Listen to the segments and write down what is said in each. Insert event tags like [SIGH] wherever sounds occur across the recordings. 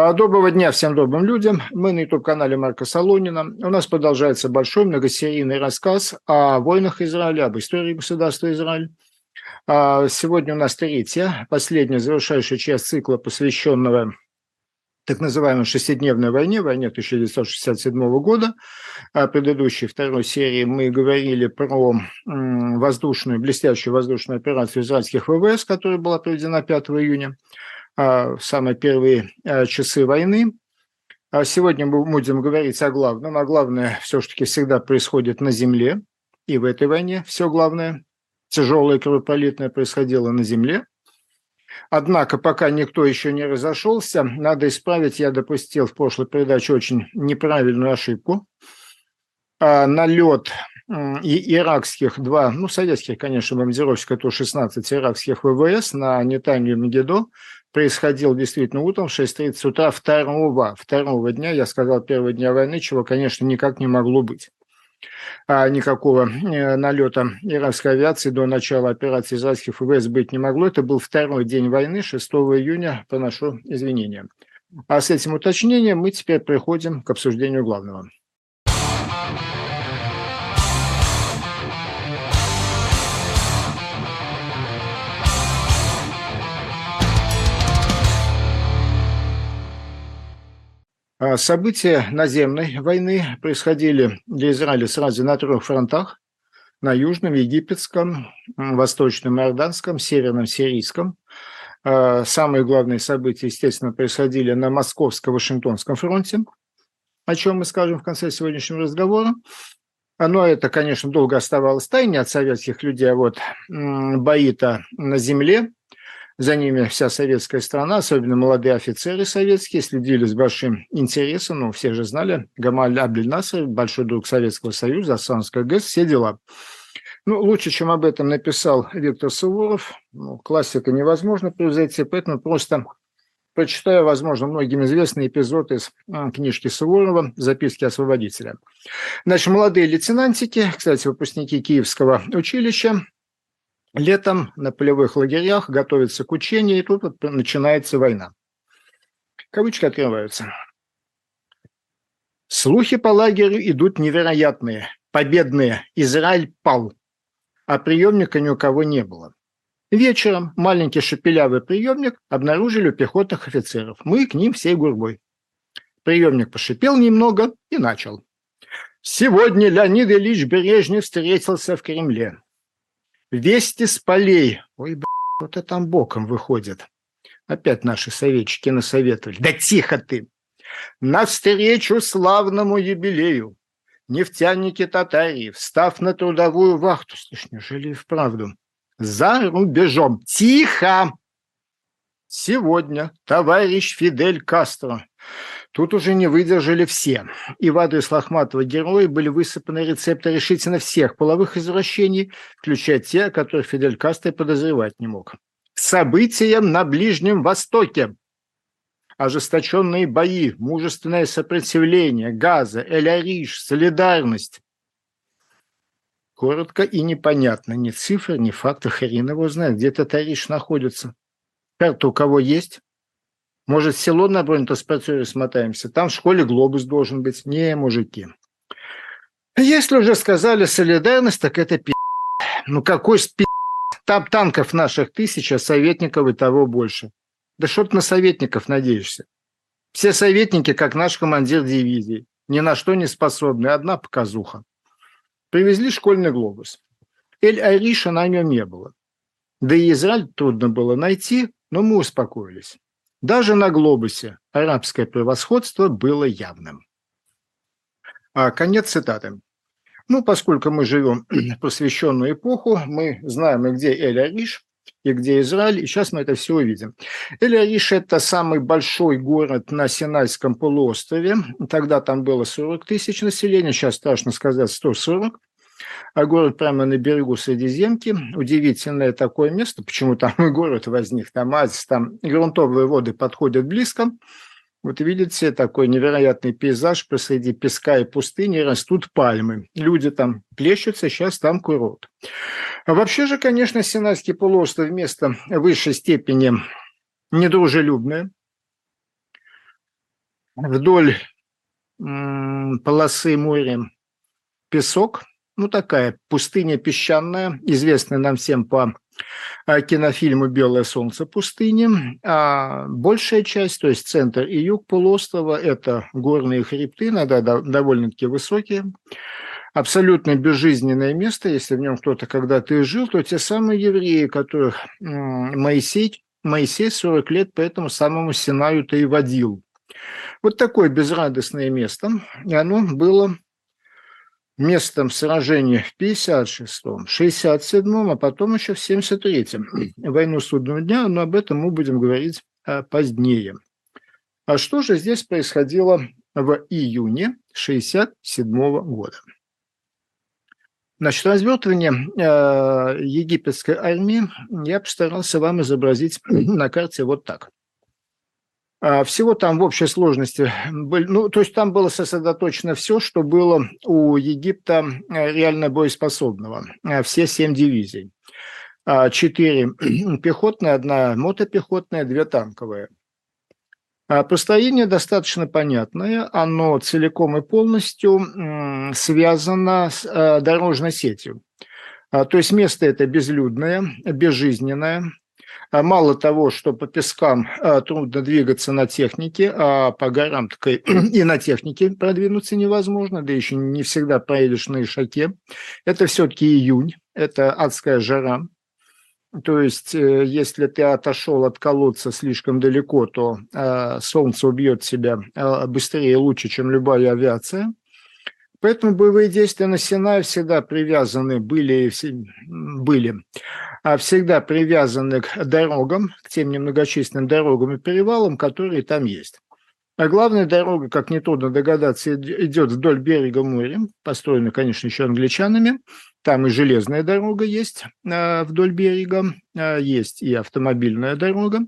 А, доброго дня всем добрым людям. Мы на YouTube-канале Марка Солонина. У нас продолжается большой многосерийный рассказ о войнах Израиля, об истории государства Израиль. А, сегодня у нас третья, последняя, завершающая часть цикла, посвященного так называемой шестидневной войне, войне 1967 года. О предыдущей второй серии мы говорили про воздушную, блестящую воздушную операцию израильских ВВС, которая была проведена 5 июня. А, в самые первые а, часы войны. А сегодня мы будем говорить о главном, а главное все-таки всегда происходит на земле, и в этой войне все главное, тяжелое кровопролитное происходило на земле. Однако, пока никто еще не разошелся, надо исправить, я допустил в прошлой передаче очень неправильную ошибку. Налет и иракских два, ну, советских, конечно, бомбардировщиков Ту-16 иракских ВВС на Нетанью и Мегидо происходил действительно утром в 6.30 утра второго, второго дня, я сказал, первого дня войны, чего, конечно, никак не могло быть. А никакого э, налета иракской авиации до начала операции израильских ВВС быть не могло. Это был второй день войны, 6 июня, поношу извинения. А с этим уточнением мы теперь приходим к обсуждению главного. События наземной войны происходили для Израиля сразу на трех фронтах. На Южном, Египетском, Восточном Иорданском, Северном Сирийском. А самые главные события, естественно, происходили на Московско-Вашингтонском фронте, о чем мы скажем в конце сегодняшнего разговора. Но это, конечно, долго оставалось тайной от советских людей, а вот бои-то на земле, за ними вся советская страна, особенно молодые офицеры советские, следили с большим интересом. Ну, все же знали, Гамаль Абдель Наср, большой друг Советского Союза, Ассанская ГЭС, все дела. Ну, лучше, чем об этом написал Виктор Суворов. Ну, классика невозможно превзойти, поэтому просто прочитаю, возможно, многим известный эпизод из а, книжки Суворова «Записки освободителя». Значит, молодые лейтенантики, кстати, выпускники Киевского училища, летом на полевых лагерях готовятся к учению, и тут вот начинается война. Кавычки открываются. Слухи по лагерю идут невероятные, победные. Израиль пал, а приемника ни у кого не было. Вечером маленький шепелявый приемник обнаружили у пехотных офицеров. Мы к ним всей гурбой. Приемник пошипел немного и начал. Сегодня Леонид Ильич Бережнев встретился в Кремле. Вести с полей. Ой, б***, вот это там боком выходит. Опять наши советчики насоветовали. Да тихо ты! Навстречу славному юбилею нефтяники татари, встав на трудовую вахту, слышь, неужели и вправду, за рубежом. Тихо! Сегодня товарищ Фидель Кастро Тут уже не выдержали все. И в адрес Лохматова героя были высыпаны рецепты решительно всех половых извращений, включая те, о которых Фидель Кастро подозревать не мог. Событиям на Ближнем Востоке. Ожесточенные бои, мужественное сопротивление, Газа, Эль-Ариш, солидарность. Коротко и непонятно. Ни цифр, ни фактов. Хрен его знает, где этот Ариш находится. Карта у кого есть? Может, в село на бронетранспортере смотаемся? Там в школе глобус должен быть. Не, мужики. Если уже сказали солидарность, так это пи***. Ну какой спи***? Там танков наших тысяча, советников и того больше. Да что ты на советников надеешься? Все советники, как наш командир дивизии, ни на что не способны. Одна показуха. Привезли школьный глобус. Эль-Ариша на нем не было. Да и Израиль трудно было найти, но мы успокоились. Даже на глобусе арабское превосходство было явным. А конец цитаты. Ну, поскольку мы живем [CLEARS THROAT] в просвещенную эпоху, мы знаем где Эль-Ариш, и где Израиль, и сейчас мы это все увидим. Эль-Ариш – это самый большой город на Синайском полуострове. Тогда там было 40 тысяч населения, сейчас страшно сказать 140 а город прямо на берегу Средиземки. Удивительное такое место, почему там и город возник, там оазис, там грунтовые воды подходят близко. Вот видите, такой невероятный пейзаж посреди песка и пустыни растут пальмы. Люди там плещутся, сейчас там курорт. А вообще же, конечно, Синайский полуостров место высшей степени недружелюбное. вдоль полосы моря песок, ну такая пустыня песчаная, известная нам всем по а, кинофильму «Белое солнце пустыни». А большая часть, то есть центр и юг полуострова, это горные хребты, иногда довольно-таки высокие. Абсолютно безжизненное место, если в нем кто-то когда-то и жил, то те самые евреи, которых Моисей, Моисей 40 лет по этому самому Синаю-то и водил. Вот такое безрадостное место, и оно было местом сражения в 56-м, 67-м, а потом еще в 73-м. [CLEARS THROAT] Войну судного дня, но об этом мы будем говорить а, позднее. А что же здесь происходило в июне 67 -го года? Значит, развертывание э, египетской армии я постарался вам изобразить [CLEARS THROAT] на карте вот так. А, всего там в общей сложности, ну, то есть там было сосредоточено все, что было у Египта э, реально боеспособного, э, все семь дивизий. А, четыре [CLEARS THROAT] пехотные, одна мотопехотная, две танковые. А, построение достаточно понятное, оно целиком и полностью связано с э, дорожной сетью. То есть место это безлюдное, безжизненное, мало того, что по пескам а, трудно двигаться на технике, а по горам так [CLEARS THROAT] и на технике продвинуться невозможно, да еще не всегда поедешь на Ишаке. Это все-таки июнь, это адская жара. То есть, э, если ты отошел от колодца слишком далеко, то э, солнце убьет тебя быстрее и лучше, чем любая авиация. Поэтому боевые действия на Синае всегда привязаны были, были а всегда привязаны к дорогам, к тем немногочисленным дорогам и перевалам, которые там есть. А главная дорога, как нетрудно догадаться, идет вдоль берега моря, построена, конечно, еще англичанами. Там и железная дорога есть а, вдоль берега, а, есть и автомобильная дорога.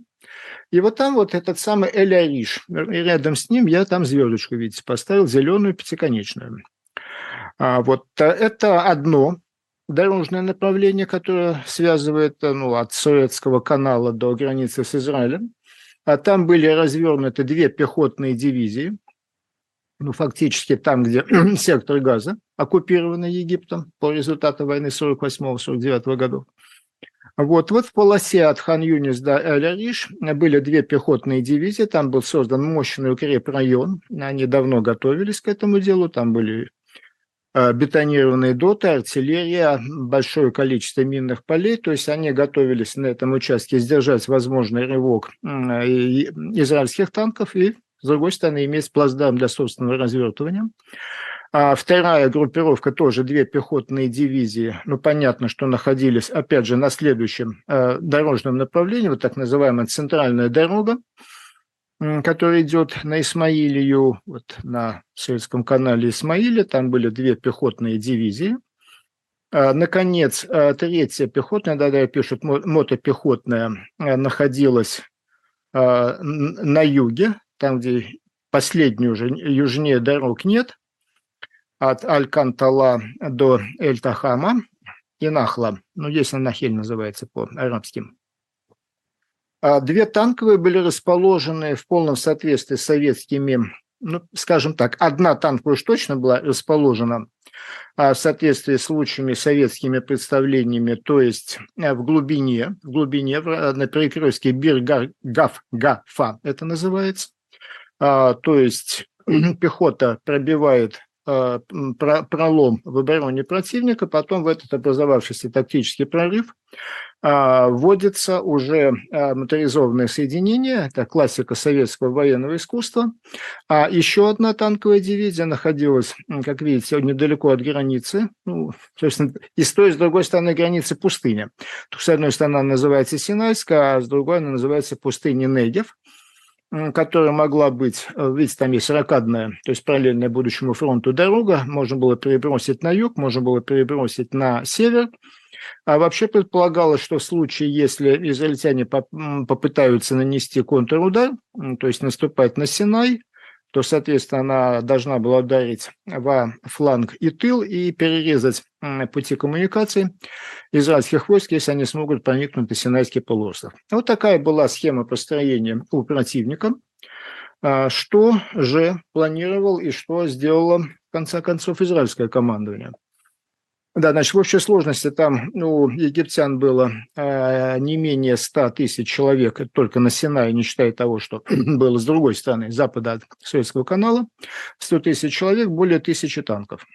И вот там вот этот самый Эль-Ариш, рядом с ним я там звездочку, видите, поставил зеленую пятиконечную. А вот э, это одно дорожное направление, которое связывает э, ну, от Суэцкого канала до границы с Израилем. А там были развернуты две пехотные дивизии, ну, фактически там, где [CLEARS THROAT] сектор Газа, оккупированный Египтом по результату войны 48-49 годов. Вот, вот в полосе от Хан-Юнис до Эль-Ариш были две пехотные дивизии, там был создан мощный укрепрайон, они давно готовились к этому делу, там были бетонированные доты, артиллерия, большое количество минных полей, то есть они готовились на этом участке сдержать возможный рывок израильских танков и, с другой стороны, иметь плацдарм для собственного развертывания. А вторая группировка тоже две пехотные дивизии, ну понятно, что находились, опять же, на следующем э, дорожном направлении, вот так называемая центральная дорога, который идет на Исмаилию, вот на Советском канале Исмаиля, там были две пехотные дивизии. А, наконец, а, третья пехотная, да-да, пишут, мотопехотная, а, находилась на юге, там, где последний уже южнее дорог нет, от Аль-Кантала до Эль-Тахама и Нахла. Ну, здесь она Нахель называется по-арабски. А две танковые были расположены в полном соответствии с советскими, ну, скажем так, одна танковая уж точно была расположена а, в соответствии с лучшими советскими представлениями, то есть э, в глубине, в глубине, на перекрестке Бир-Гав-Гафа это называется. А, то есть [CLEARS THROAT] пехота пробивает пролом в обороне противника, потом в этот образовавшийся тактический прорыв а, вводится уже а, моторизованное соединение, это классика советского военного искусства. А еще одна танковая дивизия находилась, как видите, недалеко от границы, ну, собственно, и с той, и с другой стороны границы пустыня. С одной стороны она называется Синайская, а с другой она называется пустыня Негев которая могла быть, э, видите, там есть ракадная, то есть параллельная будущему фронту дорога, можно было перебросить на юг, можно было перебросить на север, а вообще предполагалось, что в случае, если израильтяне попытаются нанести контрудар, то есть наступать на Синай, то, соответственно, она должна была ударить во фланг и тыл и перерезать пути коммуникаций израильских войск, если они смогут проникнуть на Синайский полуостров. Вот такая была схема построения у противника. А что же планировал и что сделало, в конце концов, израильское командование? Да, значит, в общей сложности там у египтян было э, не менее 100 тысяч человек, только на Синае, не считая того, что [CLEARS THROAT] было с другой стороны, запада от Суэцкого канала, 100 тысяч человек, более тысячи танков.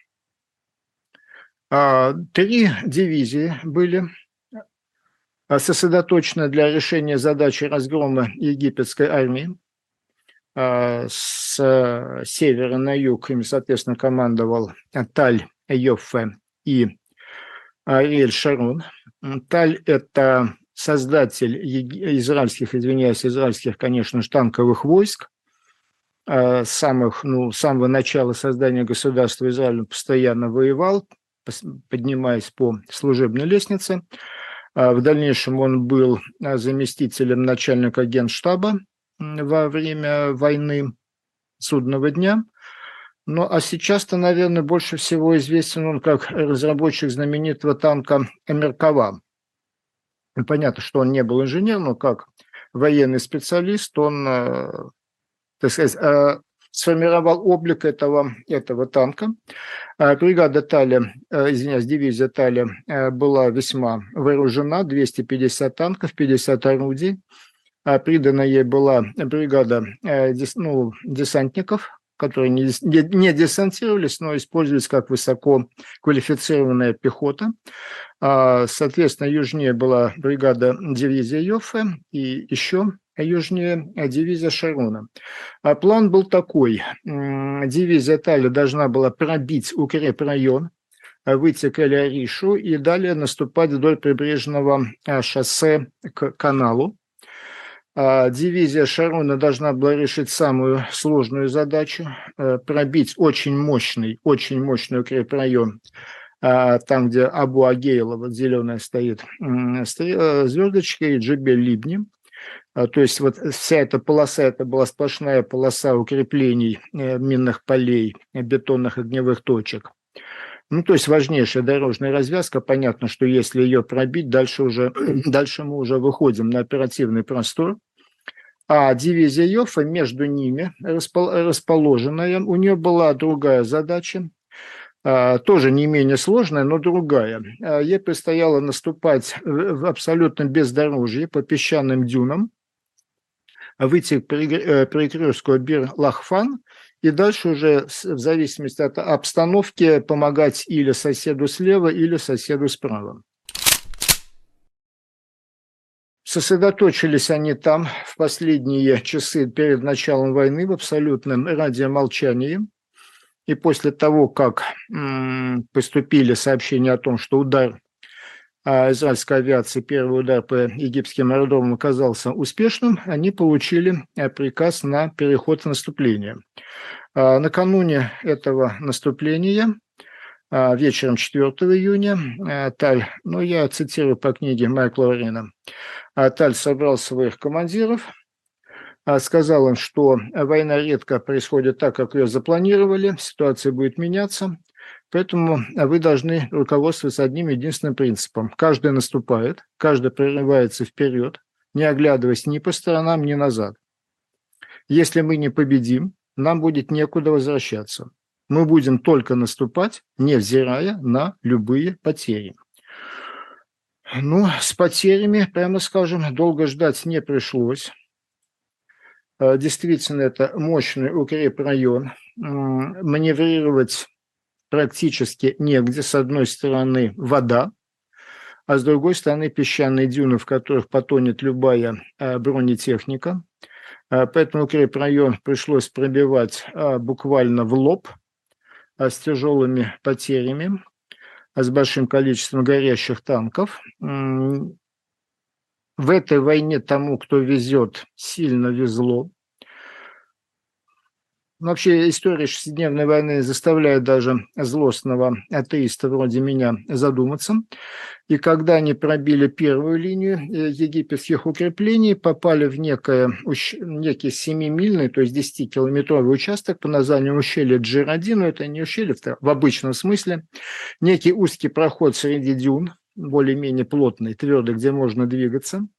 А, три дивизии были сосредоточены для решения задачи разгрома египетской армии. А, с севера на юг им, соответственно, командовал Таль Йоффе и Ариэль Шарон. Таль – это создатель израильских, извиняюсь, израильских, конечно танковых войск, а, самых, ну, с самого начала создания государства Израиль постоянно воевал, поднимаясь по служебной лестнице. А, в дальнейшем он был а, заместителем начальника генштаба во время войны судного дня – ну, а сейчас-то, наверное, больше всего известен он как разработчик знаменитого танка Меркава. понятно, что он не был инженером, но как военный специалист он, э, так сказать, э, сформировал облик этого, этого танка. Э, бригада Таля, извиняюсь, дивизия Таля была весьма вооружена, 250 танков, 50 орудий. Придана ей была бригада ну, десантников, которые не, не десантировались, но использовались как высоко квалифицированная пехота. А, соответственно, южнее была бригада дивизия Йоффе и еще южнее дивизия Шарона. А план был такой. Дивизия Таля должна была пробить укрепрайон, выйти к Эль-Аришу и далее наступать вдоль прибрежного а, шоссе к каналу. А, дивизия Шарона должна была решить самую сложную задачу э, – пробить очень мощный, очень мощный укрепрайон а, там, где Абу Агейла, вот зеленая стоит, э, звездочка и Джебель Либни. А, то есть вот вся эта полоса, это была сплошная полоса укреплений э, минных полей, бетонных огневых точек. Ну, то есть важнейшая дорожная развязка. Понятно, что если ее пробить, дальше, уже, [CLEARS THROAT] дальше мы уже выходим на оперативный простор. А дивизия Йофа между ними расположенная, у нее была другая задача, а, тоже не менее сложная, но другая. А, ей предстояло наступать в абсолютном бездорожье по песчаным дюнам, выйти к перекрестку Бир-Лахфан и дальше уже в зависимости от обстановки помогать или соседу слева, или соседу справа. Сосредоточились они там в последние часы перед началом войны в абсолютном радиомолчании. И после того, как поступили сообщения о том, что удар израильской авиации, первый удар по египетским аэродромам оказался успешным, они получили э, приказ на переход в наступление. А, накануне этого наступления а, вечером 4 июня э, Таль, ну я цитирую по книге Майкла Лорина, а, Таль собрал своих командиров, а, сказал им, что война редко происходит так, как ее запланировали, ситуация будет меняться, поэтому вы должны руководствоваться одним единственным принципом. Каждый наступает, каждый прорывается вперед, не оглядываясь ни по сторонам, ни назад. Если мы не победим, нам будет некуда возвращаться мы будем только наступать, невзирая на любые потери. Ну, с потерями, прямо скажем, долго ждать не пришлось. Э, действительно, это мощный укрепрайон. Маневрировать практически негде. С одной стороны вода, а с другой стороны песчаные дюны, в которых потонет любая э, бронетехника. Э, поэтому укрепрайон пришлось пробивать буквально в лоб – а с тяжелыми потерями, а с большим количеством горящих танков. В этой войне тому, кто везет, сильно везло. Вообще история шестидневной войны заставляет даже злостного атеиста вроде меня задуматься. И когда они пробили первую линию э, египетских укреплений, попали в некое, некий 7-мильный, то есть 10-километровый участок по названию ущелья Джироди, но это не ущелье в обычном смысле, некий узкий проход среди дюн, более-менее плотный, твердый, где можно двигаться –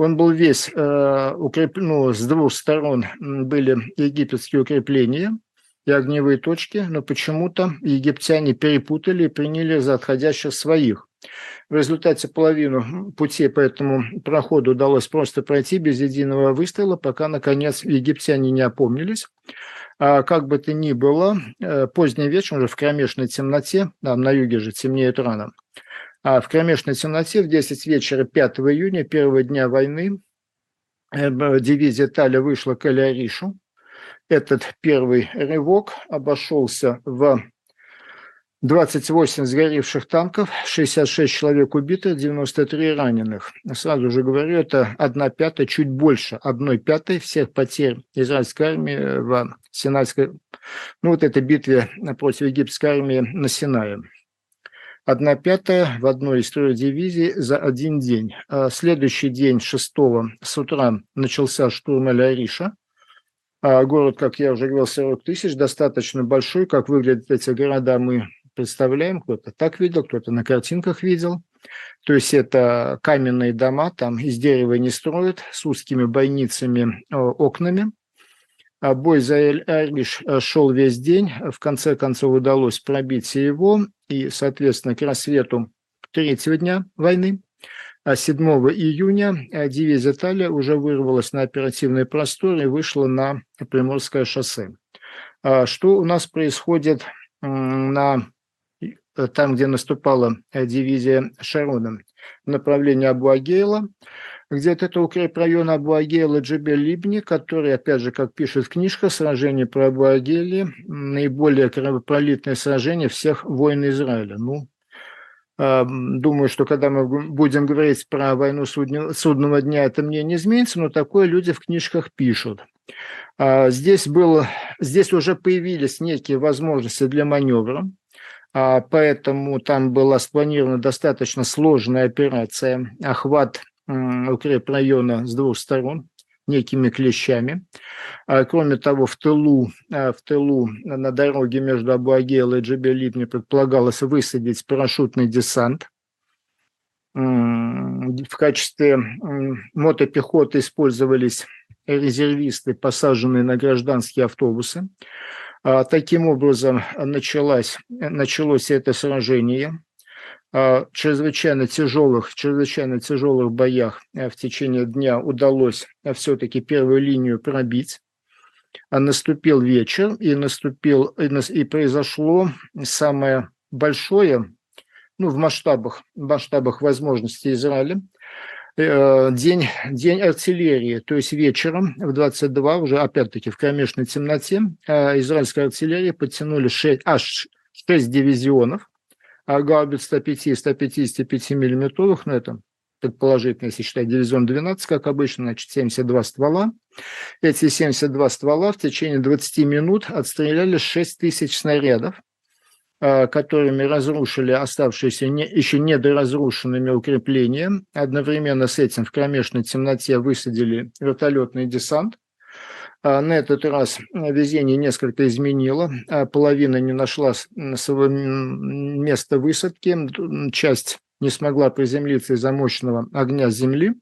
Он был весь э, укреплен, ну, с двух сторон были египетские укрепления и огневые точки, но почему-то египтяне перепутали и приняли за отходящих своих. В результате половину пути по этому проходу удалось просто пройти без единого выстрела, пока, наконец, египтяне не опомнились. А как бы то ни было, э, поздний вечер, уже в кромешной темноте, а на юге же темнеет рано, а в кромешной темноте в 10 вечера 5 июня, первого дня войны, э, дивизия Таля вышла к Элиаришу. Этот первый рывок обошелся в 28 сгоревших танков, 66 человек убитых, 93 раненых. Сразу же говорю, это одна пятая, чуть больше одной пятой всех потерь израильской армии в Синайской, ну вот этой битве против египетской армии на Синае. Одна пятая в одной из трех дивизий за один день. А следующий день, 6 с утра, начался штурм Аль-Ариша. А город, как я уже говорил, 40 тысяч, достаточно большой. Как выглядят эти города, мы представляем, кто-то так видел, кто-то на картинках видел. То есть это каменные дома, там из дерева не строят, с узкими бойницами, э, окнами. А бой за Эль-Ариш э, шел весь день. В конце концов удалось пробить его. И, соответственно, к рассвету третьего дня войны, а 7 июня э, дивизия Талия уже вырвалась на оперативный простор и вышла на Приморское шоссе. А что у нас происходит на Э, там, где наступала э, дивизия Шарона, в направлении Абу-Агейла, где-то это укрепрайон Абу-Агейла Джебель-Либни, который, опять же, как пишет книжка, сражение про Абу-Агейли, наиболее кровопролитное сражение всех войн Израиля. Ну, э, Думаю, что когда мы будем говорить про войну судного дня, это мне не изменится, но такое люди в книжках пишут. А здесь, было, здесь уже появились некие возможности для маневра. А, поэтому там была спланирована достаточно сложная операция, охват укрепрайона с двух сторон некими клещами. А, кроме того, в тылу, а, в тылу на дороге между Абуагел и Джебелипни предполагалось высадить парашютный десант. В качестве мотопехоты использовались резервисты, посаженные на гражданские автобусы. А, таким образом, началось, началось это сражение чрезвычайно тяжелых, чрезвычайно тяжелых боях э, в течение дня удалось э, все-таки первую линию пробить. А наступил вечер, и наступил и произошло самое большое, ну, в масштабах, в масштабах возможностей Израиля, Э, день, день артиллерии, то есть вечером в 22, уже опять-таки в кромешной темноте, израильская артиллерия подтянули 6, аж 6 дивизионов, а гаубиц 105 и 155 миллиметровых, ну это предположительно, если считать дивизион 12, как обычно, значит 72 ствола. Эти 72 ствола в течение 20 минут отстреляли 6 тысяч снарядов, Э, которыми разрушили оставшиеся не, еще недоразрушенными укрепления. Одновременно с этим в кромешной темноте высадили вертолетный десант. А на этот раз везение несколько изменило. А половина не нашла своего места высадки. Часть не смогла приземлиться из-за мощного огня земли.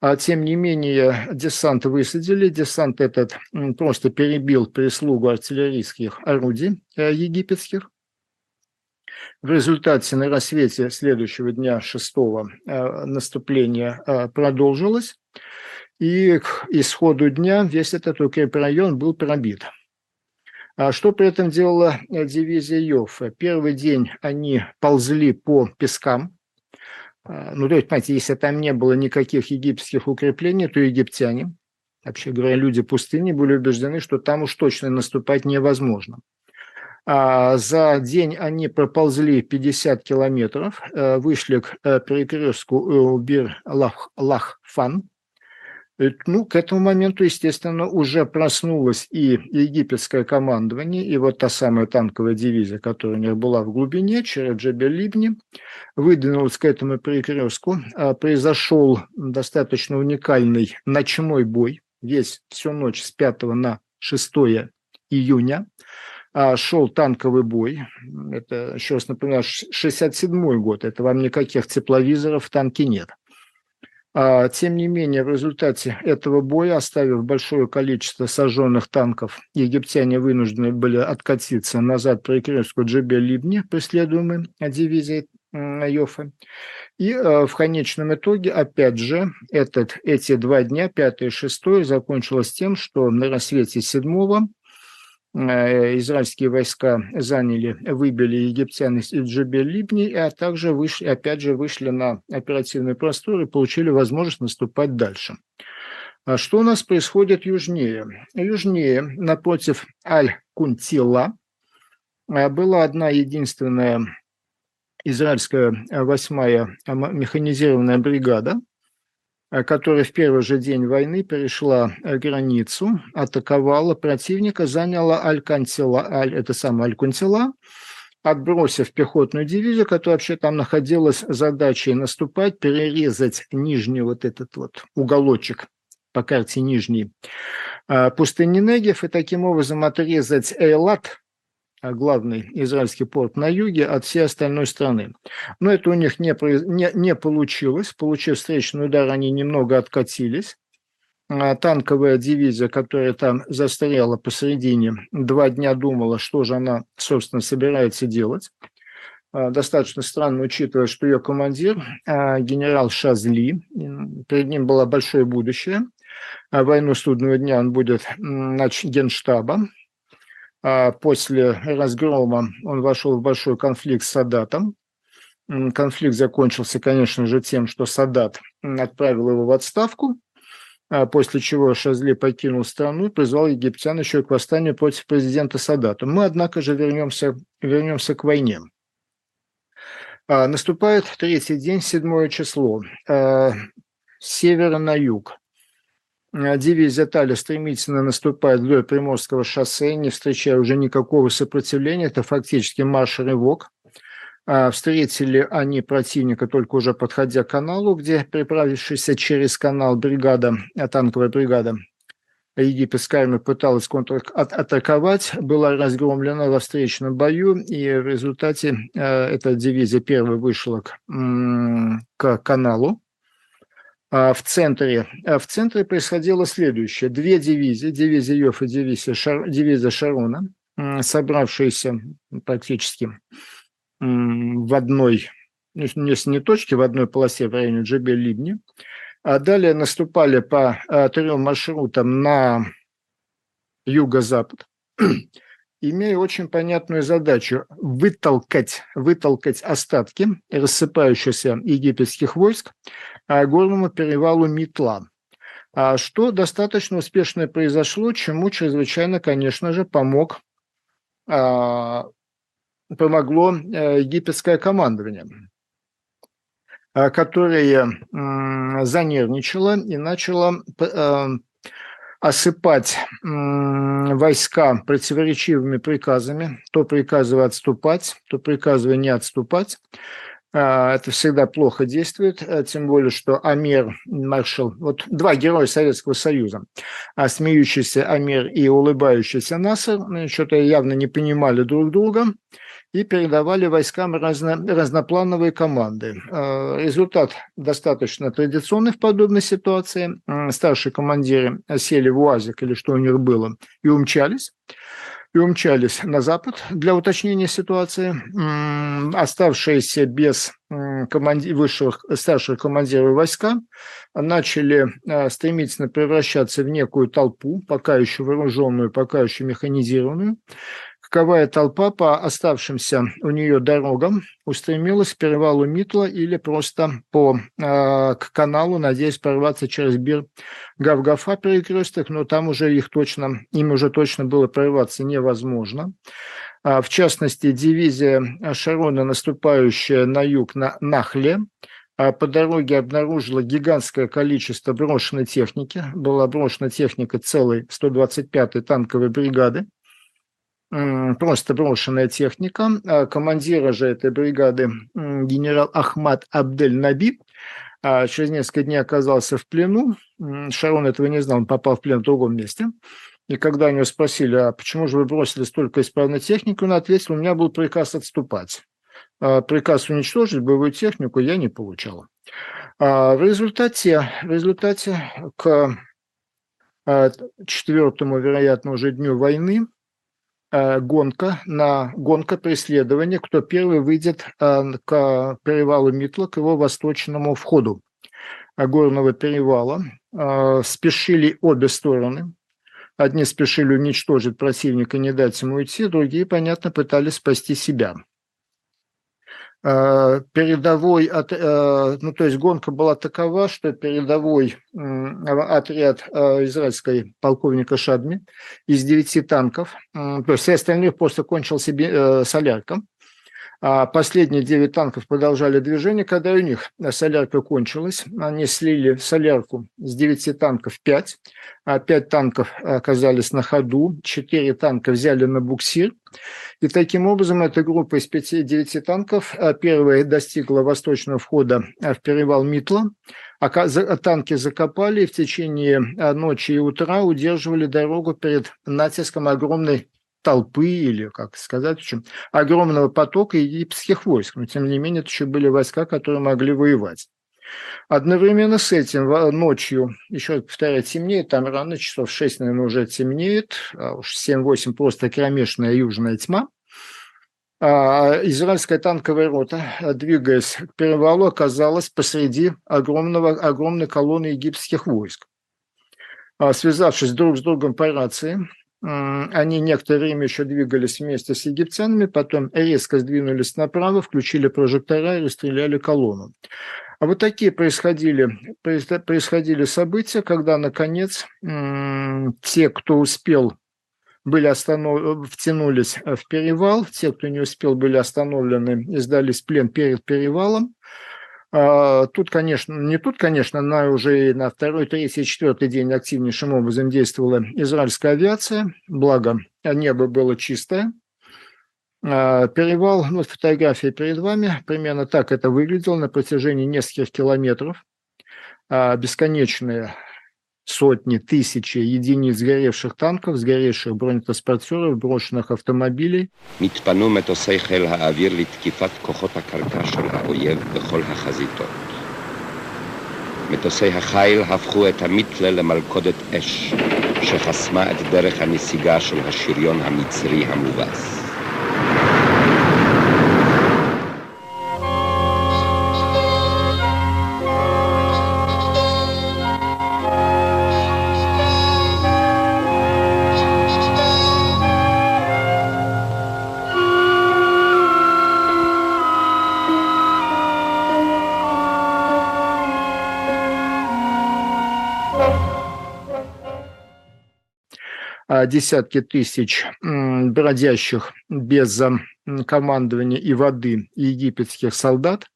А тем не менее, десант высадили. Десант этот просто перебил прислугу артиллерийских орудий э, египетских. В результате на рассвете следующего дня, 6 э, наступление э, продолжилось, и к исходу дня весь этот укрепрайон был пробит. А что при этом делала э, дивизия Йоффе? Первый день они ползли по пескам. Ну, то есть, понимаете, если там не было никаких египетских укреплений, то египтяне, вообще говоря, люди пустыни, были убеждены, что там уж точно наступать невозможно. А за день они проползли 50 километров, э, вышли к э, перекрестку Бир-Лахфан. Ну, к этому моменту, естественно, уже проснулось и египетское командование, и вот та самая танковая дивизия, которая у них была в глубине, через Джебель-Либни, выдвинулась к этому перекрестку. А, произошел достаточно уникальный ночной бой, весь всю ночь с 5 на 6 июня. А, шел танковый бой. Это, еще раз напоминаю, 67 год. Это вам никаких тепловизоров в танке нет. А, тем не менее, в результате этого боя, оставив большое количество сожженных танков, египтяне вынуждены были откатиться назад по перекрестку Джебель-Либни, преследуемой дивизией Йофа. И э, в конечном итоге, опять же, этот, эти два дня, 5 и 6, закончилось тем, что на рассвете 7 Э, израильские войска заняли, выбили египтян из Джебель-Либни, а также вышли, опять же вышли на оперативный простор и получили возможность наступать дальше. А что у нас происходит южнее? Южнее, напротив Аль-Кунтила, э, была одна единственная израильская восьмая механизированная бригада – Э, которая в первый же день войны перешла э, границу, атаковала противника, заняла Аль-Кантила, Аль, это самое Аль-Кунтила, отбросив пехотную дивизию, которая вообще там находилась задачей наступать, перерезать нижний вот этот вот уголочек по карте нижний э, пустыни Негев и таким образом отрезать Эйлат, главный израильский порт на юге от всей остальной страны. Но это у них не, не, не получилось. Получив встречный удар, они немного откатились. А танковая дивизия, которая там застряла посередине, два дня думала, что же она, собственно, собирается делать. А, достаточно странно, учитывая, что ее командир, генерал Шазли, перед ним было большое будущее. Войну судного дня он будет а после разгрома он вошел в большой конфликт с Садатом. Конфликт закончился, конечно же, тем, что Садат отправил его в отставку, а после чего Шазли покинул страну и призвал египтян еще к восстанию против президента Садата. Мы, однако же, вернемся, вернемся к войне. А, наступает третий день, седьмое число. С севера на юг. Э, дивизия Тали стремительно наступает вдоль Приморского шоссе, не встречая уже никакого сопротивления. Это фактически марш-рывок. А, встретили они противника только уже подходя к каналу, где приправившаяся через канал бригада, э, танковая бригада египетская армия пыталась контратаковать, была разгромлена во встречном бою, и в результате э, эта дивизия первая вышла к, к каналу, а, в центре, а, в центре происходило следующее. Две дивизии, дивизия Йов и дивизия, Шар, дивизия Шарона, собравшиеся практически в одной, ну, если не точке, в одной полосе в районе Джебель-Либни, а далее наступали по а, трем маршрутам на юго-запад, [CLEARS THROAT] имея очень понятную задачу вытолкать, вытолкать остатки рассыпающихся египетских войск горному перевалу Митла, что достаточно успешно произошло, чему чрезвычайно, конечно же, помог, помогло э, египетское командование, которое занервничало и начало э, осыпать войска противоречивыми приказами, то приказывая отступать, то приказывая не отступать. А, это всегда плохо действует, э, тем более, что Амир, маршал, вот два героя Советского Союза, а смеющийся Амир и улыбающийся Насер, что-то явно не понимали друг друга и передавали войскам разно, разноплановые команды. А, результат достаточно традиционный в подобной ситуации. Старшие командиры сели в УАЗик или что у них было и умчались и умчались на запад для уточнения ситуации. Оставшиеся без команди... высших, старших командиров войска начали э, стремительно превращаться в некую толпу, пока еще вооруженную, пока еще механизированную, Каковая толпа по оставшимся у нее дорогам устремилась к перевалу Митла или просто по, э, к каналу, надеясь прорваться через Бир Гавгафа перекресток, но там уже их точно, им уже точно было прорваться невозможно. А, в частности, дивизия Шарона, наступающая на юг на Нахле, а по дороге обнаружила гигантское количество брошенной техники. Была брошена техника целой 125-й танковой бригады просто брошенная техника. А командира же этой бригады генерал Ахмад Абдель-Наби а через несколько дней оказался в плену. Шарон этого не знал, он попал в плен в другом месте. И когда у него спросили, а почему же вы бросили столько исправной техники, он ответил, у меня был приказ отступать. А приказ уничтожить боевую технику я не получал. В результате, в результате к четвертому, вероятно, уже дню войны гонка на гонка преследования, кто первый выйдет к перевалу Митла, к его восточному входу горного перевала. Спешили обе стороны. Одни спешили уничтожить противника, не дать ему уйти, другие, понятно, пытались спасти себя. Э, передовой, от, э, ну то есть гонка была такова, что передовой отряд э, израильской полковника Шадми из девяти танков, то есть все остальных просто кончил себе солярком, последние 9 танков продолжали движение, когда у них солярка кончилась. Они слили солярку с 9 танков 5, а 5 танков оказались на ходу, 4 танка взяли на буксир. И таким образом эта группа из 5-9 танков а, первая достигла восточного входа а, в перевал Митла, а танки закопали и в течение ночи и утра удерживали дорогу перед натиском огромной толпы или, как сказать, в общем, огромного потока египетских войск. Но, тем не менее, это еще были войска, которые могли воевать. Одновременно с этим ночью, еще повторяю, темнеет, там рано, часов 6, наверное, уже темнеет, а уж 7-8 просто кромешная южная тьма. А израильская танковая рота, двигаясь к перевалу, оказалась посреди огромного, огромной колонны египетских войск. А связавшись друг с другом по рации, они некоторое время еще двигались вместе с египтянами, потом резко сдвинулись направо, включили прожектора и расстреляли колонну. А вот такие происходили, происходили события, когда, наконец, те, кто успел, были останов... втянулись в перевал, те, кто не успел, были остановлены и сдались в плен перед перевалом. А, тут, конечно, не тут, конечно, на уже на второй, третий, четвертый день активнейшим образом действовала израильская авиация, благо небо было чистое. А, перевал, ну, фотография перед вами, примерно так это выглядело на протяжении нескольких километров. А, бесконечные сотни, тысячи единиц сгоревших танков, сгоревших бронетранспортеров, брошенных автомобилей. נטפנו מטוסי חיל האוויר לתקיפת כוחות הקרקע של האויב בכל החזיתות. מטוסי החיל הפכו את המיתלה למלכודת אש, שחסמה את דרך הנסיגה של השריון המצרי המובס. Десятки тысяч бродящих без командования и воды египетских солдат.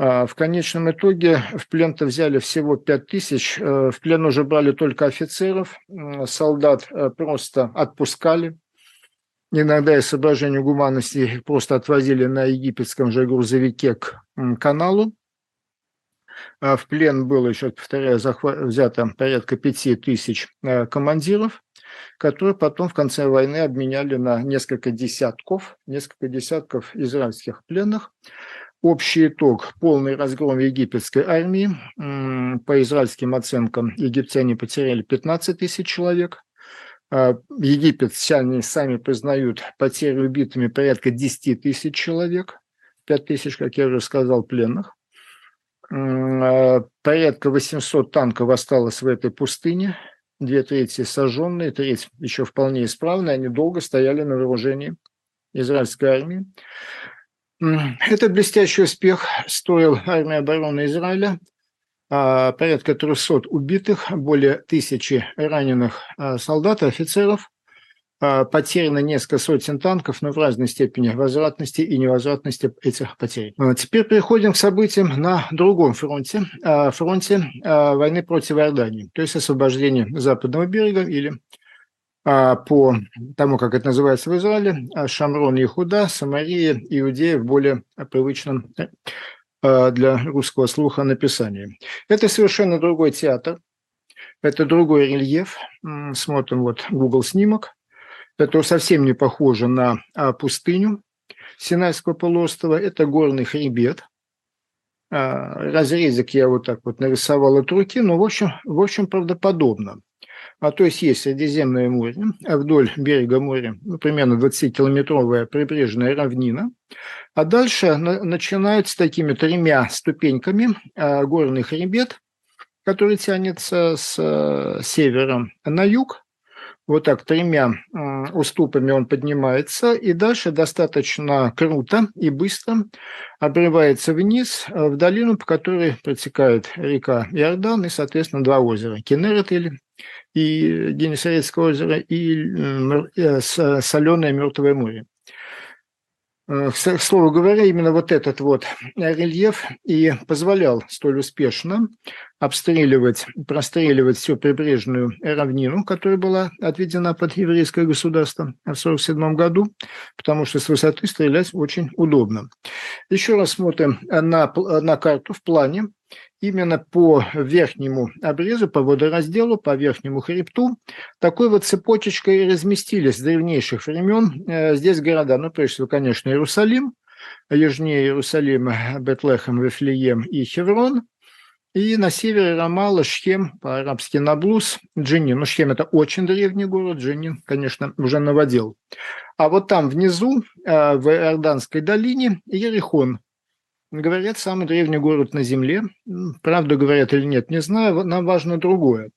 А, в конечном итоге в плен-то взяли всего 5 тысяч, э, в плен уже брали только офицеров, солдат э, просто отпускали, иногда из соображений гуманности их просто отвозили на египетском же грузовике к каналу. А, в плен было, еще повторяю, захват, взято порядка 5 тысяч э, командиров которые потом в конце войны обменяли на несколько десятков, несколько десятков израильских пленных. Общий итог – полный разгром египетской армии. По израильским оценкам, египтяне потеряли 15 тысяч человек. А, Египет сами, сами признают потери убитыми порядка 10 тысяч человек. 5 тысяч, как я уже сказал, пленных. А, порядка 800 танков осталось в этой пустыне две трети сожженные, треть еще вполне исправные, они долго стояли на вооружении израильской армии. Этот блестящий успех стоил армии обороны Израиля а, порядка 300 убитых, более тысячи раненых а, солдат и офицеров, потеряно несколько сотен танков, но в разной степени возвратности и невозвратности этих потерь. А, теперь переходим к событиям на другом фронте, а, фронте войны против Иордании, то есть освобождение западного берега или по тому, как это называется в Израиле, Шамрон и Худа, Самария, Иудея в более привычном для русского слуха написании. Это совершенно другой театр, это другой рельеф. Смотрим вот Google снимок. Это совсем не похоже на а, пустыню Синайского полуострова. Это горный хребет. разрезик я вот так вот нарисовал от руки, но в общем, в общем правдоподобно. А то есть есть Средиземное море, а вдоль берега моря, ну, примерно 20-километровая прибрежная равнина, а дальше начинается такими тремя ступеньками а, горный хребет, который тянется с э, севера на юг, вот так тремя уступами он поднимается, и дальше достаточно круто и быстро обрывается вниз э, в долину, по которой протекает река Иордан и, соответственно, два озера – Кенерет или и Генесарецкое озеро, и э, соленое Мертвое море. Э, к слову говоря, именно вот этот вот рельеф и позволял столь успешно обстреливать, простреливать всю прибрежную равнину, которая была отведена под еврейское государство в 1947 году, потому что с высоты стрелять очень удобно. Еще раз смотрим на, на карту в плане именно по верхнему обрезу, по водоразделу, по верхнему хребту. Такой вот цепочечкой разместились с древнейших времен э, здесь города. Ну, прежде всего, конечно, Иерусалим, южнее Иерусалима, Бетлехем, Вифлеем и Хеврон. И на севере Рамала, Шхем, по-арабски Наблус, Джинин. Ну, Шхем – это очень древний город, Джинин, конечно, уже наводил. А вот там внизу, э, в Иорданской долине, Ерихон, Говорят, самый древний город на Земле. Правду говорят или нет, не знаю. Нам важно другое.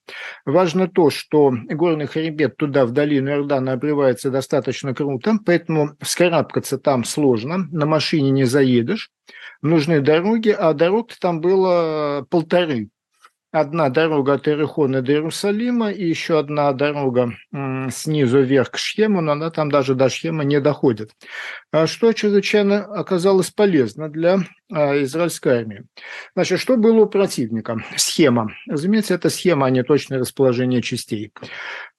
Важно то, что горный хребет туда, в долину Иордана, обрывается достаточно круто, поэтому вскарабкаться там сложно, на машине не заедешь. Нужны дороги, а дорог там было полторы одна дорога от Иерихона до Иерусалима и еще одна дорога снизу вверх к Шхему, но она там даже до Шхема не доходит. А что чрезвычайно оказалось полезно для а, израильской армии. Значит, что было у противника? Схема. Разумеется, это схема, а не точное расположение частей.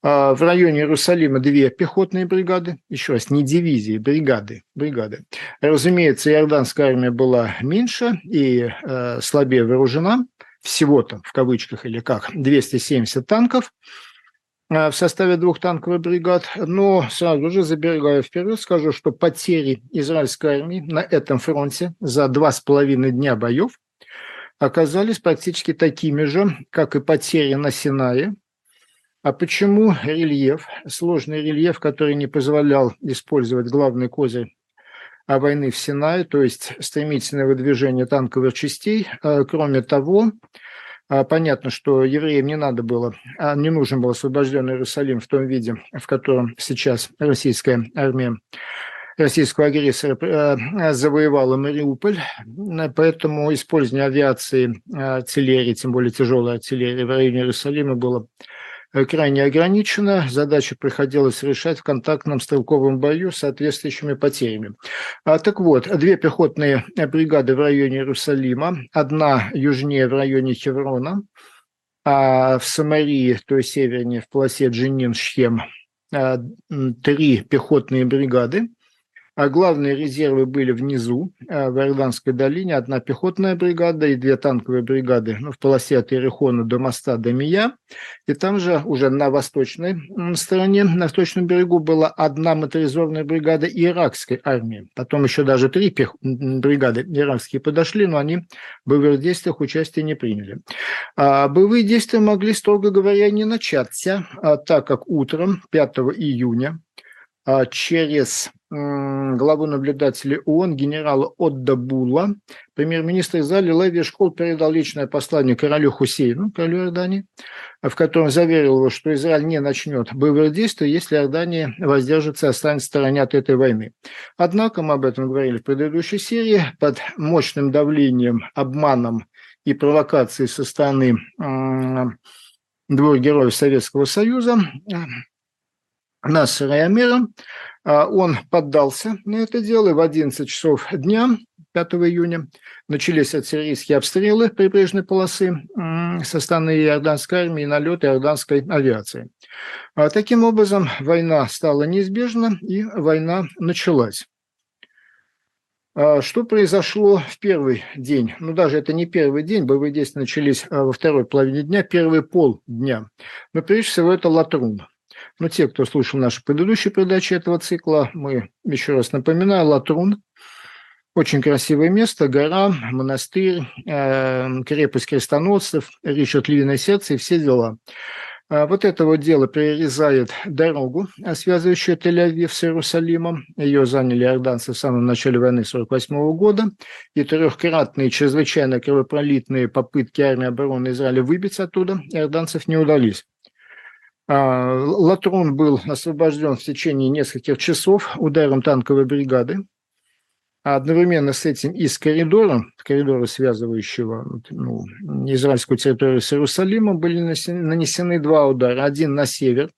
А, в районе Иерусалима две пехотные бригады, еще раз, не дивизии, бригады, бригады. Разумеется, иорданская армия была меньше и э, слабее вооружена, всего-то, в кавычках или как, 270 танков э, в составе двух танковых бригад. Но сразу же, забегая вперед, скажу, что потери израильской армии на этом фронте за два с половиной дня боев оказались практически такими же, как и потери на Синае. А почему рельеф, сложный рельеф, который не позволял использовать главный козырь войны в Синае, то есть стремительное выдвижение танковых частей. А, кроме того, а, понятно, что евреям не надо было, не нужен был освобожденный Иерусалим в том виде, в котором сейчас российская армия российского агрессора завоевала Мариуполь, поэтому использование авиации, артиллерии, тем более тяжелой артиллерии в районе Иерусалима было крайне ограничена. Задачу приходилось решать в контактном стрелковом бою с соответствующими потерями. А, так вот, две пехотные бригады в районе Иерусалима, одна южнее в районе Хеврона, а в Самарии, то есть севернее, в полосе Джинин-Шхем, а, три пехотные бригады – а главные резервы были внизу, э, в Иорданской долине. Одна пехотная бригада и две танковые бригады ну, в полосе от Иерихона до моста до Мия. И там же уже на восточной стороне, на восточном берегу была одна моторизованная бригада иракской армии. Потом еще даже три пех... бригады иракские подошли, но они в боевых действиях участия не приняли. А боевые действия могли, строго говоря, не начаться, а так как утром 5 июня через главу наблюдателей ООН генерала Отда Була, премьер-министр Израиля Леви Школ передал личное послание королю Хусейну, королю Иордании, в котором заверил его, что Израиль не начнет боевых действий, если Иордания воздержится и останется в стороне от этой войны. Однако, мы об этом говорили в предыдущей серии, под мощным давлением, обманом и провокацией со стороны двух героев Советского Союза, Насера и Амира, а, он поддался на это дело, и в 11 часов дня 5 июня начались артиллерийские обстрелы прибрежной полосы со стороны иорданской армии и налеты иорданской авиации. А таким образом, война стала неизбежна, и война началась. А что произошло в первый день? Ну, даже это не первый день, боевые действия начались во второй половине дня, первый пол дня. Но прежде всего это Латрун. Но те, кто слушал наши предыдущие передачи этого цикла, мы еще раз напоминаю, Латрун Очень красивое место, гора, монастырь, э, крепость крестоносцев, Ричард Львиное сердце и все дела. А вот это вот дело прирезает дорогу, связывающую Тель-Авив с Иерусалимом. Ее заняли иорданцы в самом начале войны 1948 года. И трехкратные, чрезвычайно кровопролитные попытки армии обороны Израиля выбиться оттуда иорданцев не удались. А, Латрон был освобожден в течение нескольких часов ударом танковой бригады. А одновременно с этим из коридора, коридора, связывающего ну, израильскую территорию с Иерусалимом, были нанесены два удара. Один на север,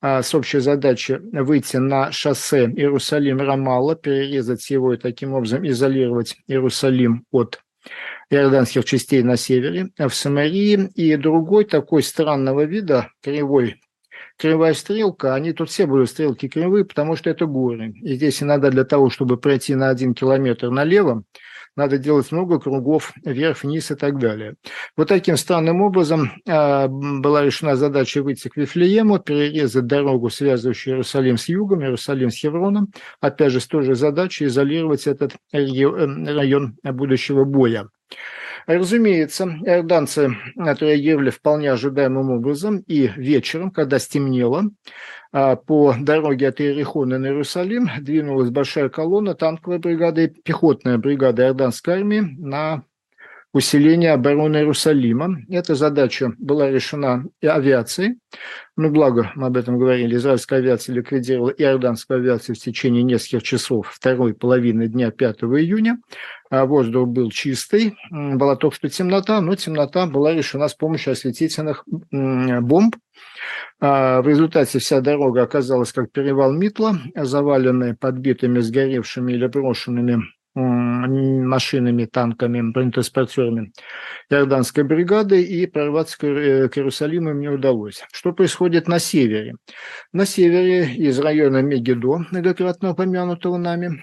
а, с общей задачей выйти на шоссе Иерусалим-Рамалла, перерезать его и таким образом изолировать Иерусалим от иорданских частей на севере, в Самарии, и другой такой странного вида, кривой кривая стрелка, они тут все были стрелки кривые, потому что это горы. И здесь иногда для того, чтобы пройти на один километр налево, надо делать много кругов вверх, вниз и так далее. Вот таким странным образом э, была решена задача выйти к Вифлеему, перерезать дорогу, связывающую Иерусалим с югом, Иерусалим с Хевроном. Опять же, с той же задачей изолировать этот район будущего боя. Разумеется, иорданцы отреагировали вполне ожидаемым образом, и вечером, когда стемнело, а, по дороге от Иерихона на Иерусалим двинулась большая колонна танковой бригады и пехотная бригада иорданской армии на усиление обороны Иерусалима. Эта задача была решена и авиацией. Ну, благо, мы об этом говорили, израильская авиация ликвидировала иорданскую авиацию в течение нескольких часов второй половины дня 5 июня. А воздух был чистый, была только что темнота, но темнота была решена с помощью осветительных бомб. А, в результате вся дорога оказалась как перевал Митла, заваленная подбитыми, сгоревшими или брошенными машинами, танками, бронетранспортерами иорданской бригады, и прорваться к Иерусалиму им не удалось. Что происходит на севере? На севере из района Мегидо, многократно упомянутого нами,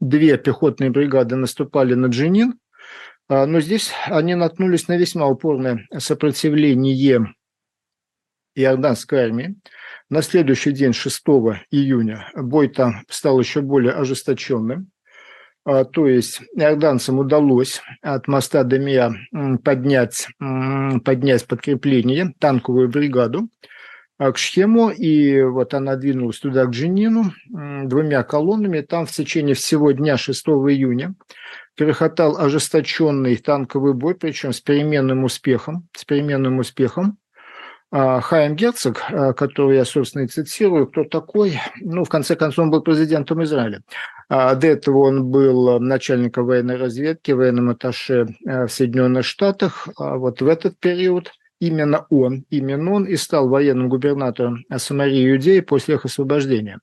две пехотные бригады наступали на Джинин, а, но здесь они наткнулись на весьма упорное сопротивление иорданской армии. На следующий день, 6 июня, бой там стал еще более ожесточенным. А, то есть иорданцам удалось от моста Демия поднять, поднять подкрепление, танковую бригаду а, к Шхему, и вот она двинулась туда, к Джинину, двумя колоннами. Там в течение всего дня 6 июня перехотал ожесточенный танковый бой, причем с переменным успехом, с переменным успехом. А, Хайм Герцог, который я, собственно, и цитирую, кто такой? Ну, в конце концов, он был президентом Израиля. А до этого он был начальником военной разведки, военным атташе в Соединенных Штатах. А вот в этот период именно он, именно он и стал военным губернатором Самарии Иудеи после их освобождения.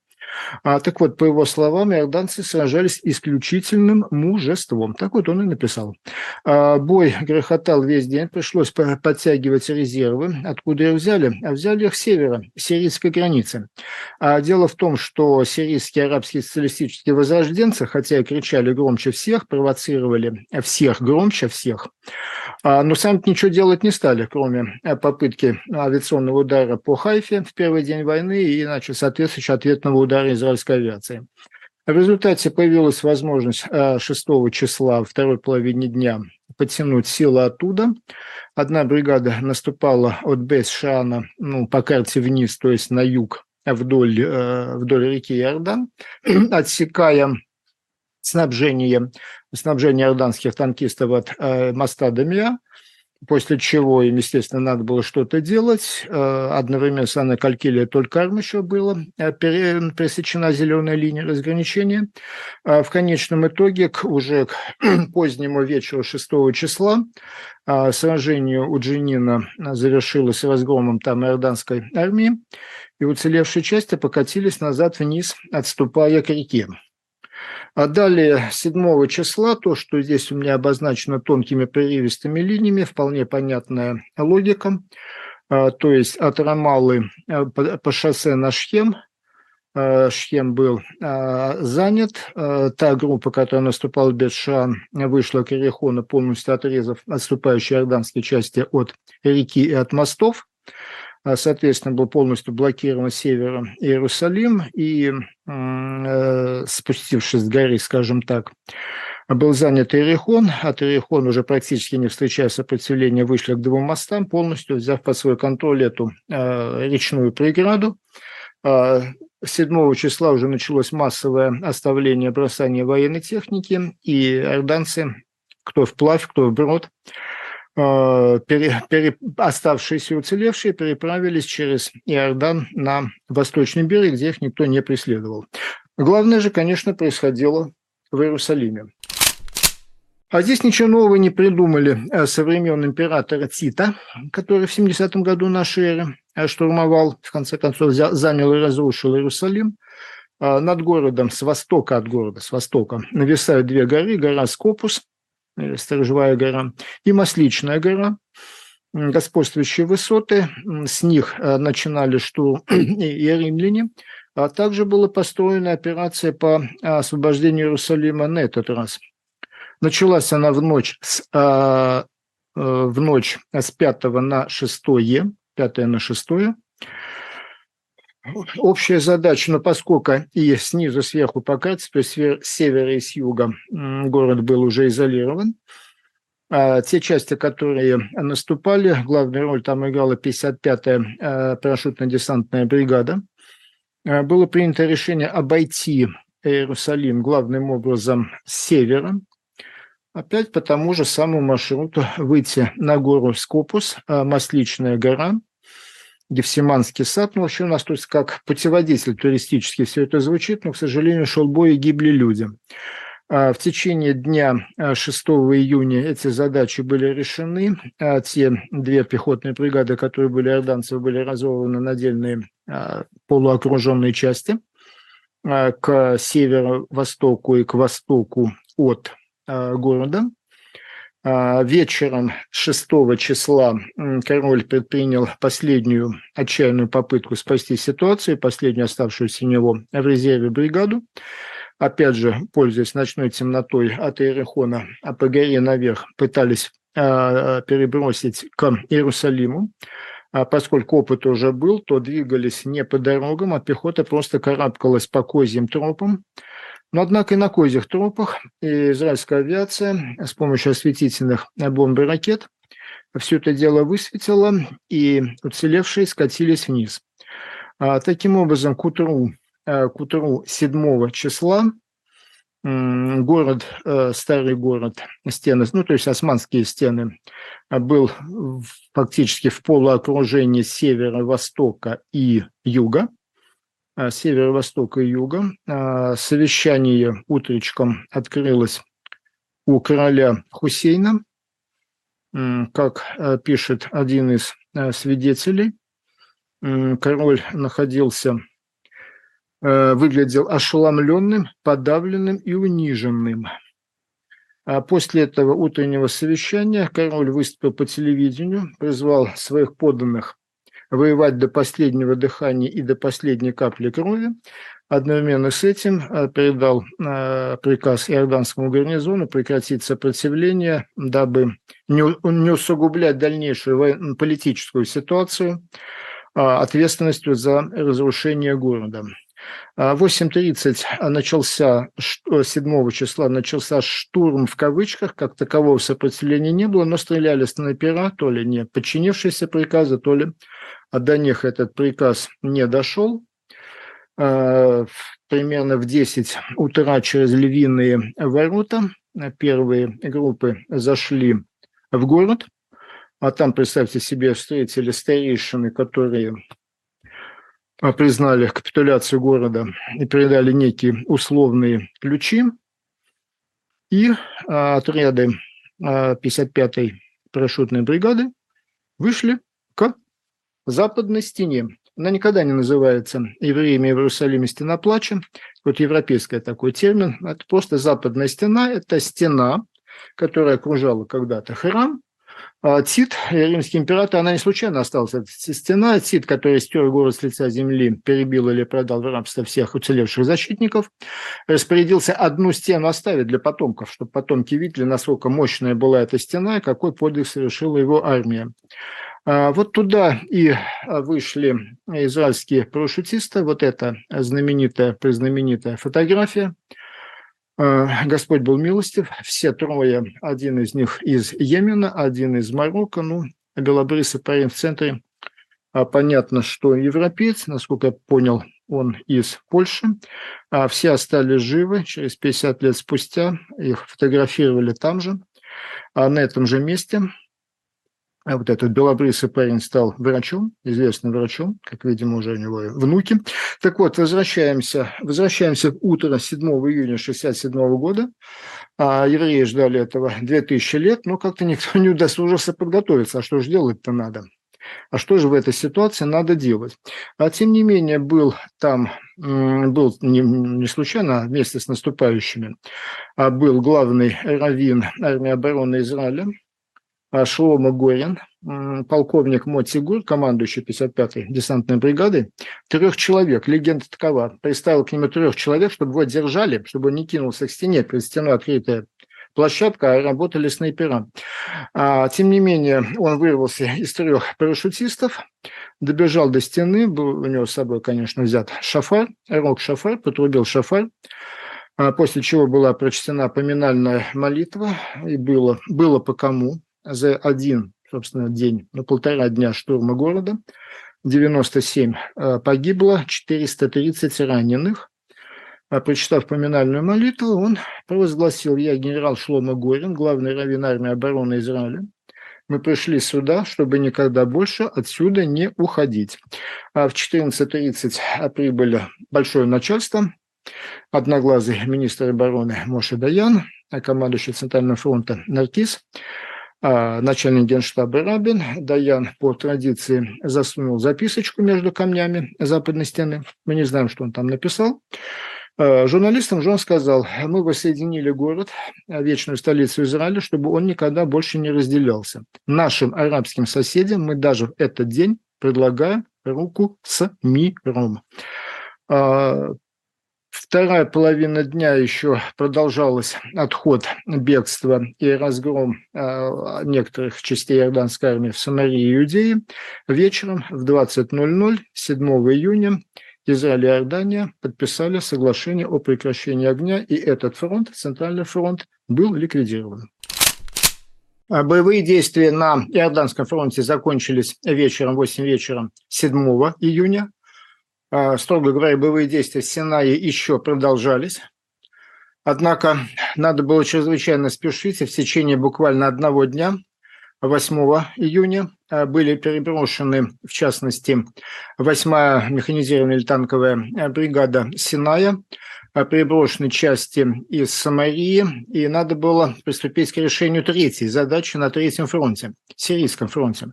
А, так вот, по его словам, иорданцы сражались исключительным мужеством. Так вот он и написал. А, бой грохотал весь день, пришлось подтягивать резервы. Откуда их взяли? А взяли их с севера, сирийской границы. А дело в том, что сирийские арабские социалистические возрожденцы, хотя и кричали громче всех, провоцировали всех громче всех, а, но сами ничего делать не стали, кроме попытки авиационного удара по Хайфе в первый день войны и, иначе, соответствующего ответного удара удара израильской авиации. В результате появилась возможность 6 э, числа, второй половине дня, подтянуть силы оттуда. Одна бригада наступала от Бейс-Шана ну, по карте вниз, то есть на юг, вдоль, э, вдоль реки Иордан, [CLEARS THROAT] отсекая снабжение, снабжение иорданских танкистов от э, моста Демия после чего им, естественно, надо было что-то делать. Э, одновременно с Анной Калькилия только арм еще было, э, пересечена зеленая линия разграничения. А в конечном итоге, уже к [CLEARS THROAT] позднему вечеру 6 числа, сражение у Джинина завершилось разгромом там иорданской армии, и уцелевшие части покатились назад вниз, отступая к реке. А далее 7 числа, то, что здесь у меня обозначено тонкими прерывистыми линиями, вполне понятная логика. А, то есть от Рамалы э, по шоссе на Шхем, э, Шхем был а, занят. Та группа, которая наступала в Бетшан, вышла к Ерехону, полностью отрезав отступающие иорданские части от реки и от мостов. Соответственно, был полностью блокирован севера Иерусалим, и э, спустившись с горы, скажем так, был занят Иерихон, от Иерихон уже практически не встречая сопротивления, вышли к двум мостам, полностью взяв под свой контроль эту э, речную преграду. 7 числа уже началось массовое оставление бросания военной техники, и орданцы, кто вплавь, кто вброд, Э, пере, пере, оставшиеся уцелевшие переправились через Иордан на восточный берег, где их никто не преследовал. Главное же, конечно, происходило в Иерусалиме. А здесь ничего нового не придумали э, со времен императора Тита, который в 70-м году нашей эры э, штурмовал, в конце концов занял и разрушил Иерусалим. Над городом, с востока от города, с востока, нависают две горы, гора Скопус – Э, Сторожевая гора, и Масличная гора, господствующие высоты. С них э, начинали штурм [CLEARS THROAT] и римляне. А также была построена операция по освобождению Иерусалима на этот раз. Началась она в ночь с, э, в ночь с 5 на 6, 5 на 6 общая задача, но поскольку и снизу сверху по карте, то есть с севера и с юга город был уже изолирован, а те части, которые наступали, главную роль там играла 55-я э, парашютно-десантная бригада, э, было принято решение обойти Иерусалим главным образом с севера, опять по тому же самому маршруту выйти на гору Скопус, э, Масличная гора – Гефсиманский сад. Ну, вообще у нас тут как путеводитель туристический все это звучит, но, к сожалению, шел бой и гибли люди. А в течение дня 6 а, июня эти задачи были решены. А те две пехотные бригады, которые были орданцев, были разорваны на отдельные полуокруженные части к северо-востоку и к востоку от города. А, вечером 6 числа король предпринял последнюю отчаянную попытку спасти ситуацию, последнюю оставшуюся у него в резерве бригаду. Опять же, пользуясь ночной темнотой от Иерихона, а по горе наверх пытались а, перебросить к Иерусалиму. А поскольку опыт уже был, то двигались не по дорогам, а пехота просто карабкалась по козьим тропам, но, однако, и на козьих тропах израильская авиация с помощью осветительных бомб и ракет все это дело высветила, и уцелевшие скатились вниз. А, таким образом, к утру, э, к утру 7 числа город, э, старый город, стены, ну, то есть османские стены, был фактически в полуокружении севера, востока и юга. А, северо-востока и юга. А, совещание утречком открылось у короля Хусейна, как а, пишет один из свидетелей. Король находился, выглядел ошеломленным, подавленным и униженным. А после этого утреннего совещания король выступил по телевидению, призвал своих подданных воевать до последнего дыхания и до последней капли крови. Одновременно с этим э, передал э, приказ иорданскому гарнизону прекратить сопротивление, дабы не усугублять дальнейшую политическую ситуацию а, ответственностью за разрушение города. В 8.30 начался, 7 числа начался штурм в кавычках, как такового сопротивления не было, но стреляли снайпера, то ли не подчинившиеся приказа, то ли а до них этот приказ не дошел. А, примерно в 10 утра через львиные ворота первые группы зашли в город, а там, представьте себе, встретили старейшины, которые признали капитуляцию города и передали некие условные ключи. И а, отряды 55-й парашютной бригады вышли к западной стене. Она никогда не называется евреями в Иерусалиме стена плача. Вот европейский такой термин. Это просто западная стена. Это стена, которая окружала когда-то храм. А Тит, римский император, она не случайно осталась, эта стена. Тит, который стер город с лица земли, перебил или продал в рабство всех уцелевших защитников, распорядился одну стену оставить для потомков, чтобы потомки видели, насколько мощная была эта стена и какой подвиг совершила его армия. А, вот туда и вышли израильские парашютисты. Вот эта знаменитая, признаменитая фотография. А, Господь был милостив. Все трое, один из них из Йемена, один из Марокко. Ну, белобрысый парень в центре. А понятно, что европеец, насколько я понял, он из Польши. А все остались живы. Через 50 лет спустя их фотографировали там же, а на этом же месте. А вот этот белобрысый парень стал врачом, известным врачом, как, видимо, уже у него внуки. Так вот, возвращаемся, возвращаемся в утро 7 июня 67 года. А евреи ждали этого 2000 лет, но как-то никто не удосужился подготовиться. А что же делать-то надо? А что же в этой ситуации надо делать? А тем не менее, был там, был не, не случайно, а вместе с наступающими, а был главный раввин армии обороны Израиля, Шлома Горин, полковник Мотигур, командующий 55-й десантной бригадой, трех человек, легенда такова, приставил к нему трех человек, чтобы его держали, чтобы он не кинулся к стене, перед стеной открытая площадка, а работали снайпера. А, тем не менее, он вырвался из трех парашютистов, добежал до стены, был у него с собой, конечно, взят шафар, рог шафар, потрубил шафар, а после чего была прочтена поминальная молитва, и было, было по кому за один, собственно, день, ну, полтора дня штурма города, 97 а, погибло, 430 раненых, а прочитав поминальную молитву, он провозгласил, я генерал Шлома Горин, главный раввин армии обороны Израиля. Мы пришли сюда, чтобы никогда больше отсюда не уходить. А в 14.30 прибыли большое начальство, одноглазый министр обороны Моше Даян, командующий Центрального фронта Наркис, начальник генштаба Рабин. Даян по традиции засунул записочку между камнями западной стены. Мы не знаем, что он там написал. Э, журналистам же он сказал, мы воссоединили город, вечную столицу Израиля, чтобы он никогда больше не разделялся. Нашим арабским соседям мы даже в этот день предлагаем руку с миром. Вторая половина дня еще продолжалась отход, бегство и разгром э, некоторых частей Иорданской армии в Самарии и Иудее. Вечером в 20.00 7 июня Израиль и Иордания подписали соглашение о прекращении огня, и этот фронт, Центральный фронт, был ликвидирован. А боевые действия на Иорданском фронте закончились вечером, 8 вечера 7 июня. А, строго говоря, боевые действия в Синае еще продолжались. Однако надо было чрезвычайно спешить, и в течение буквально одного дня 8 июня э, были переброшены, в частности, 8-я механизированная танковая э, бригада Синая, переброшены части из Самарии, и надо было приступить к решению третьей задачи на третьем фронте, сирийском фронте.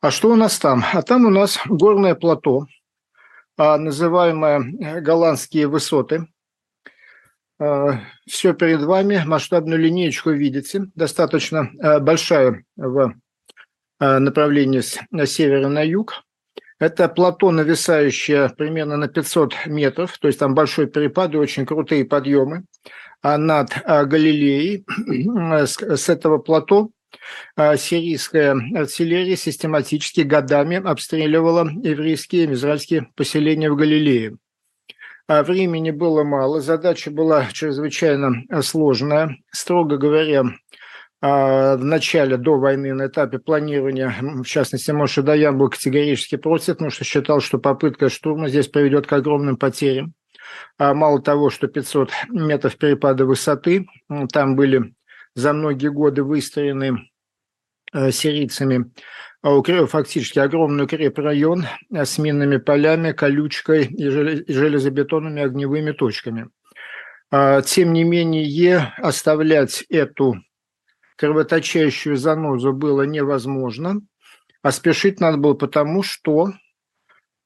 А что у нас там? А там у нас горное плато, называемое голландские высоты – Э, все перед вами, масштабную линеечку видите, достаточно э, большая в э, направлении с севера на юг. Это плато, нависающее примерно на 500 метров, то есть там большой перепад и очень крутые подъемы а над Галилеей. [CLEARS THROAT] С этого плато сирийская артиллерия систематически годами обстреливала еврейские и израильские поселения в Галилее. А времени было мало, задача была чрезвычайно э, сложная. Строго говоря, а, в начале, до войны, на этапе планирования, в частности, Моше Даян был категорически против, потому что считал, что попытка штурма здесь приведет к огромным потерям. А мало того, что 500 метров перепада высоты, там были за многие годы выстроены э, сирийцами а фактически огромный укрепрайон э, с минными полями, колючкой и железобетонными огневыми точками. А, тем не менее, оставлять эту кровоточащую занозу было невозможно, а спешить надо было потому, что,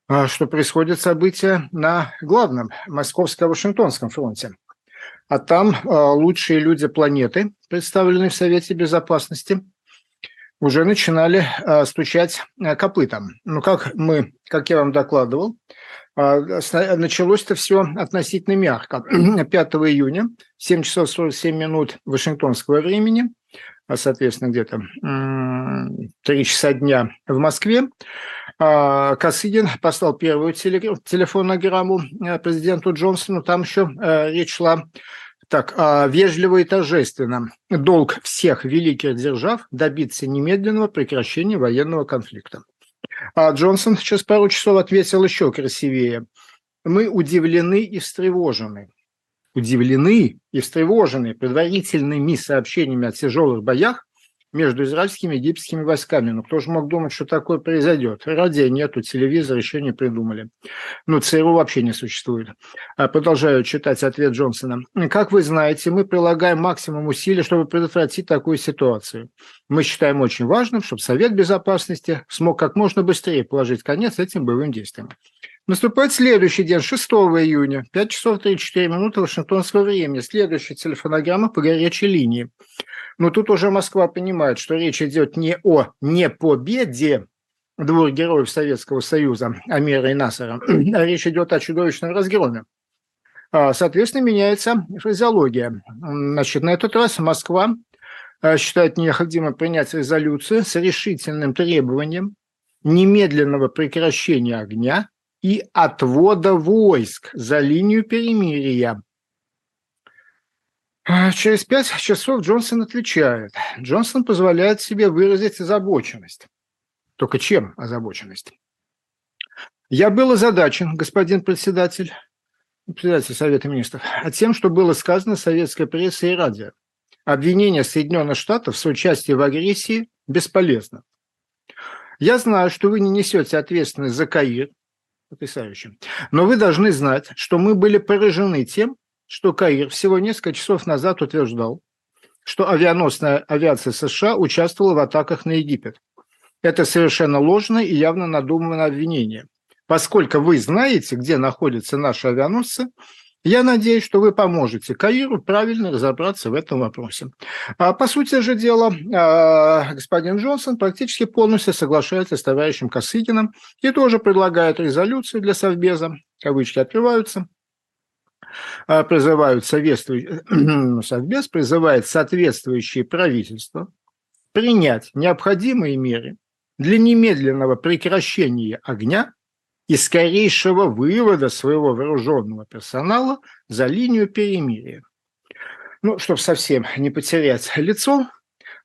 а, что происходят события на главном Московско-Вашингтонском фронте. А там лучшие люди планеты, представленные в Совете Безопасности – уже начинали э, стучать э, копытом. Ну, как мы, как я вам докладывал, началось это все относительно мягко. [CLEARS THROAT] 5 июня, 7 часов 47 минут Вашингтонского времени, соответственно, где-то 3 часа дня в Москве, а, Косыгин послал первую телефонограмму э, президенту Джонсону. Там еще э, речь шла так, а, вежливо и торжественно. Долг всех великих держав добиться немедленного прекращения военного конфликта. А Джонсон через пару часов ответил еще красивее. Мы удивлены и встревожены. Удивлены и встревожены предварительными сообщениями о тяжелых боях между израильскими и египетскими войсками. Но кто же мог думать, что такое произойдет? Радио нету, телевизор еще не придумали. Ну, ЦРУ вообще не существует. А продолжаю читать ответ Джонсона. Как вы знаете, мы прилагаем максимум усилий, чтобы предотвратить такую ситуацию. Мы считаем очень важным, чтобы Совет Безопасности смог как можно быстрее положить конец этим боевым действиям. Наступает следующий день, 6 июня, 5 часов 34 минуты Вашингтонского времени. Следующая телефонограмма по горячей линии. Но тут уже Москва понимает, что речь идет не о не победе двух героев Советского Союза, Амира и Насара, а речь идет о чудовищном разгроме. А, соответственно, меняется фразеология. Значит, на этот раз Москва а, считает необходимо принять резолюцию с решительным требованием немедленного прекращения огня и отвода войск за линию перемирия. А через пять часов Джонсон отвечает. Джонсон позволяет себе выразить озабоченность. Только чем озабоченность? Я был озадачен, господин председатель, председатель Совета Министров, а тем, что было сказано советской прессой и радио. Обвинение Соединенных Штатов в соучастии в агрессии бесполезно. Я знаю, что вы не несете ответственность за Каир, потрясающе. Но вы должны знать, что мы были поражены тем, что Каир всего несколько часов назад утверждал, что авианосная авиация США участвовала в атаках на Египет. Это совершенно ложное и явно надуманное обвинение. Поскольку вы знаете, где находятся наши авианосцы, я надеюсь, что вы поможете Каиру правильно разобраться в этом вопросе. А, по сути же дела, а, господин Джонсон практически полностью соглашается с товарищем Косыгиным и тоже предлагает резолюцию для Совбеза, кавычки открываются, а, призывают [CLEARS THROAT] Совбез призывает соответствующие правительства принять необходимые меры для немедленного прекращения огня и скорейшего вывода своего вооруженного персонала за линию перемирия. Ну, чтобы совсем не потерять лицо,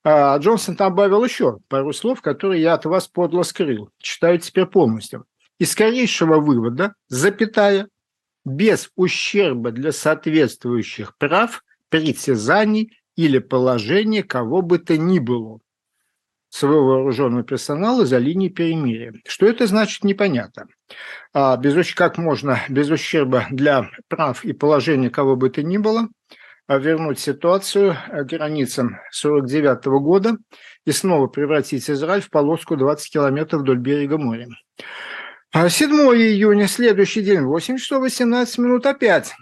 а, Джонсон добавил еще пару слов, которые я от вас подло скрыл. Читаю теперь полностью. И скорейшего вывода, запятая, без ущерба для соответствующих прав, притязаний или положения кого бы то ни было своего вооруженного персонала за линией перемирия. Что это значит, непонятно. А без, как можно без ущерба для прав и положения кого бы то ни было а вернуть ситуацию к границам 49 года и снова превратить Израиль в полоску 20 километров вдоль берега моря. 7 а июня, следующий день, 8 часов 18 минут, опять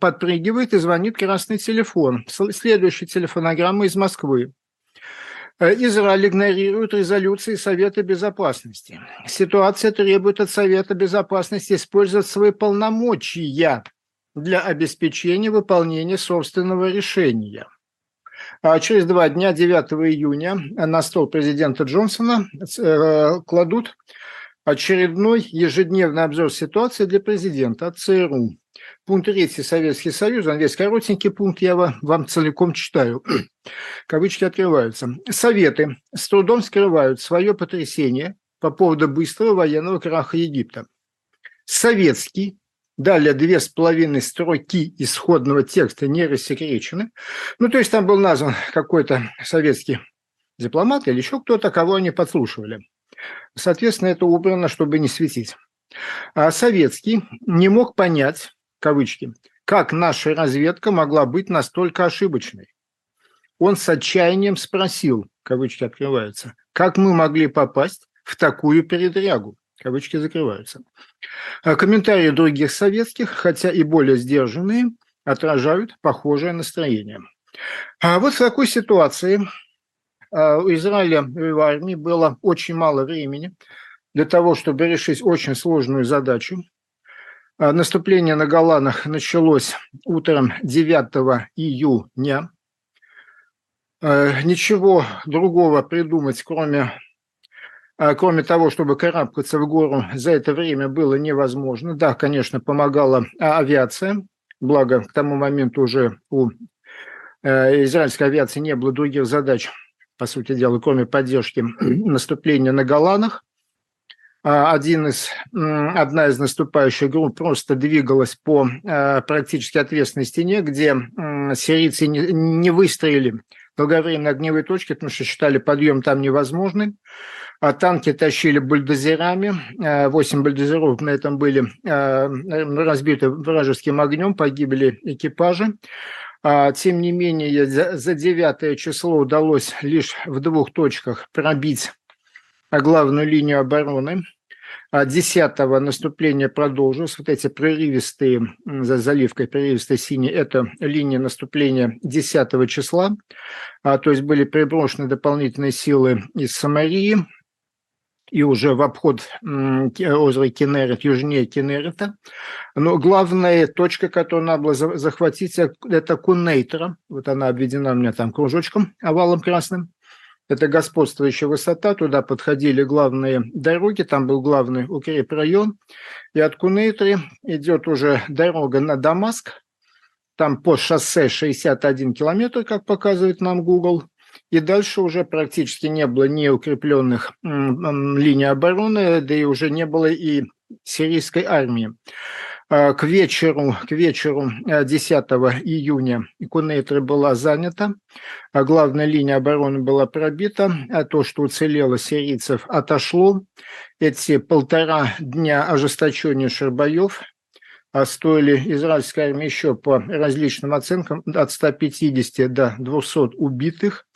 подпрыгивает и звонит красный телефон. Следующая телефонограмма из Москвы. Э, Израиль игнорирует резолюции Совета Безопасности. Ситуация требует от Совета Безопасности использовать свои полномочия для обеспечения выполнения собственного решения. А через два дня, 9 июня, на стол президента Джонсона э, кладут очередной ежедневный обзор ситуации для президента от ЦРУ. Пункт 3 Советский Союз, он весь коротенький пункт, я вам целиком читаю. [CLEARS THROAT] Кавычки открываются. Советы с трудом скрывают свое потрясение по поводу быстрого военного краха Египта. Советский, далее две с половиной строки исходного текста не рассекречены. Ну, то есть там был назван какой-то советский дипломат или еще кто-то, кого они подслушивали. Соответственно, это убрано, чтобы не светить. А советский не мог понять, кавычки, как наша разведка могла быть настолько ошибочной. Он с отчаянием спросил, кавычки открываются, как мы могли попасть в такую передрягу, кавычки закрываются. А комментарии других советских, хотя и более сдержанные, отражают похожее настроение. А вот в такой ситуации а, у Израиля в армии было очень мало времени для того, чтобы решить очень сложную задачу наступление на Голанах началось утром 9 июня. Э, ничего другого придумать, кроме, э, кроме того, чтобы карабкаться в гору, за это время было невозможно. Да, конечно, помогала авиация, благо к тому моменту уже у израильской авиации не было других задач, по сути дела, кроме поддержки [CLEARS THROAT] наступления на Голанах. А, один из, одна из наступающих групп просто двигалась по практически ответственной стене, где сирийцы не, выстроили долговременные огневые точки, потому что считали подъем там невозможным. А танки тащили бульдозерами. Э, восемь бульдозеров на этом были э, разбиты вражеским огнем, погибли экипажи. А, тем не менее, за 9 число удалось лишь в двух точках пробить главную линию обороны. 10-го а наступление продолжилось. Вот эти прерывистые, за заливкой прерывистой синей, это линия наступления 10 числа. А, то есть были переброшены дополнительные силы из Самарии и уже в обход озера Кенерет, южнее Кенерета. Но главная точка, которую надо было захватить, это Кунейтера. Вот она обведена у меня там кружочком, овалом красным это господствующая высота, туда подходили главные дороги, там был главный укрепрайон, и от Кунейтри идет уже дорога на Дамаск, там по шоссе 61 километр, как показывает нам Google, и дальше уже практически не было ни укрепленных линий обороны, да и уже не было и сирийской армии. А, к вечеру, к вечеру 10 э, июня Кунейтра была занята, а главная линия обороны была пробита, а то, что уцелело сирийцев, отошло. Эти полтора дня ожесточеннейших боев а стоили израильской армии еще по различным оценкам от 150 до 200 убитых,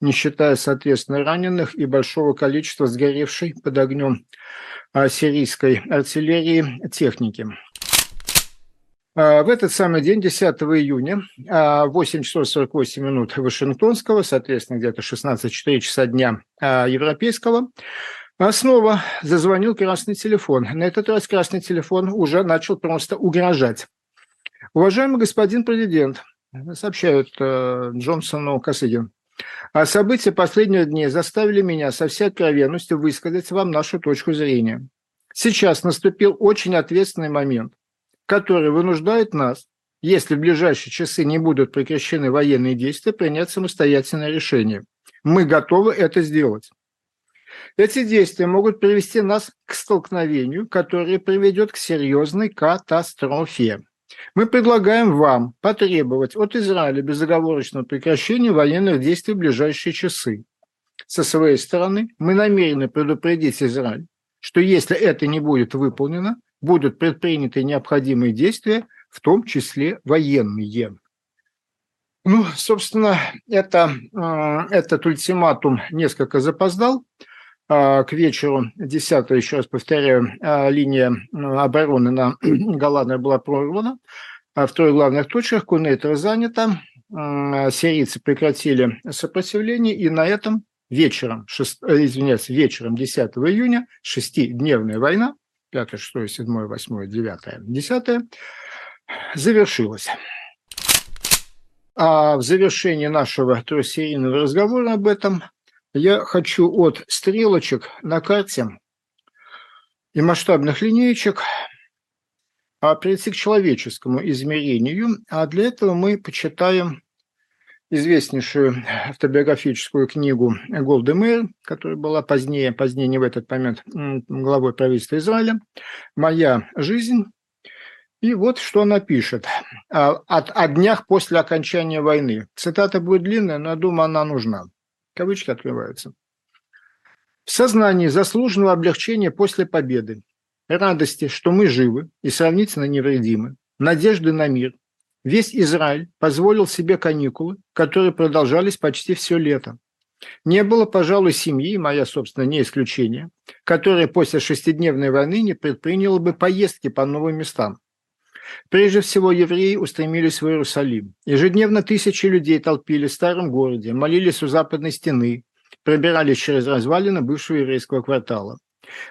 не считая, соответственно, раненых и большого количества сгоревшей под огнем сирийской артиллерии техники. А, в этот самый день, 10 июня, 8 а, часов 48 минут Вашингтонского, соответственно, где-то 16-4 часа дня а, европейского, снова зазвонил красный телефон. На этот раз красный телефон уже начал просто угрожать. Уважаемый господин президент, сообщают э, Джонсону Косыгин, а события последних дней заставили меня со всей откровенностью высказать вам нашу точку зрения. Сейчас наступил очень ответственный момент – который вынуждает нас, если в ближайшие часы не будут прекращены военные действия, принять самостоятельное решение. Мы готовы это сделать. Эти действия могут привести нас к столкновению, которое приведет к серьезной катастрофе. Мы предлагаем вам потребовать от Израиля безоговорочного прекращения военных действий в ближайшие часы. Со своей стороны мы намерены предупредить Израиль, что если это не будет выполнено, будут предприняты необходимые действия, в том числе военные. Ну, собственно, это, э, этот ультиматум несколько запоздал. А, к вечеру 10 еще раз повторяю, а, линия обороны на [CLEARS THROAT] Голландии была прорвана. В трех главных точках Кунейтер занята. Сирийцы прекратили сопротивление, и на этом вечером, 6, э, извиняюсь, вечером 10 июня, шестидневная война, 5, 6, 7, 8, 9, 10 завершилась. А в завершении нашего трехсерийного разговора об этом я хочу от стрелочек на карте и масштабных линеечек а прийти к человеческому измерению, а для этого мы почитаем известнейшую автобиографическую книгу Голды Мэйр, которая была позднее, позднее не в этот момент, главой правительства Израиля, «Моя жизнь». И вот что она пишет о, о днях после окончания войны. Цитата будет длинная, но я думаю, она нужна. Кавычки открываются. В сознании заслуженного облегчения после победы, радости, что мы живы и сравнительно невредимы, надежды на мир – Весь Израиль позволил себе каникулы, которые продолжались почти все лето. Не было, пожалуй, семьи, моя, собственно, не исключение, которая после шестидневной войны не предприняла бы поездки по новым местам. Прежде всего, евреи устремились в Иерусалим. Ежедневно тысячи людей толпились в старом городе, молились у западной стены, пробирались через развалины бывшего еврейского квартала.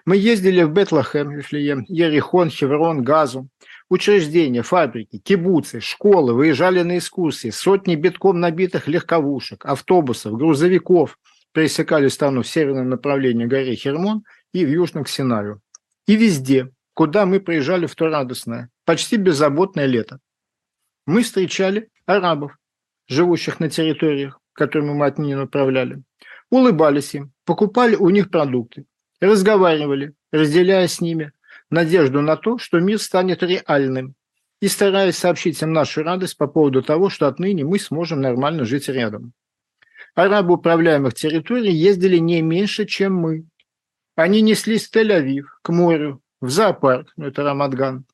Мы ездили в Бетлахем, Вифлеем, Ерихон, Хеврон, Газу, Учреждения, фабрики, кибуцы, школы выезжали на экскурсии, сотни битком набитых легковушек, автобусов, грузовиков пересекали страну в северном направлении горы Хермон и в южном к Синаю. И везде, куда мы приезжали в то радостное, почти беззаботное лето, мы встречали арабов, живущих на территориях, которыми мы отныне направляли, улыбались им, покупали у них продукты, разговаривали, разделяя с ними надежду на то, что мир станет реальным, и стараясь сообщить им нашу радость по поводу того, что отныне мы сможем нормально жить рядом. Арабы управляемых территорий ездили не меньше, чем мы. Они неслись в Тель-Авив, к морю, в зоопарк, ну это Рамадган,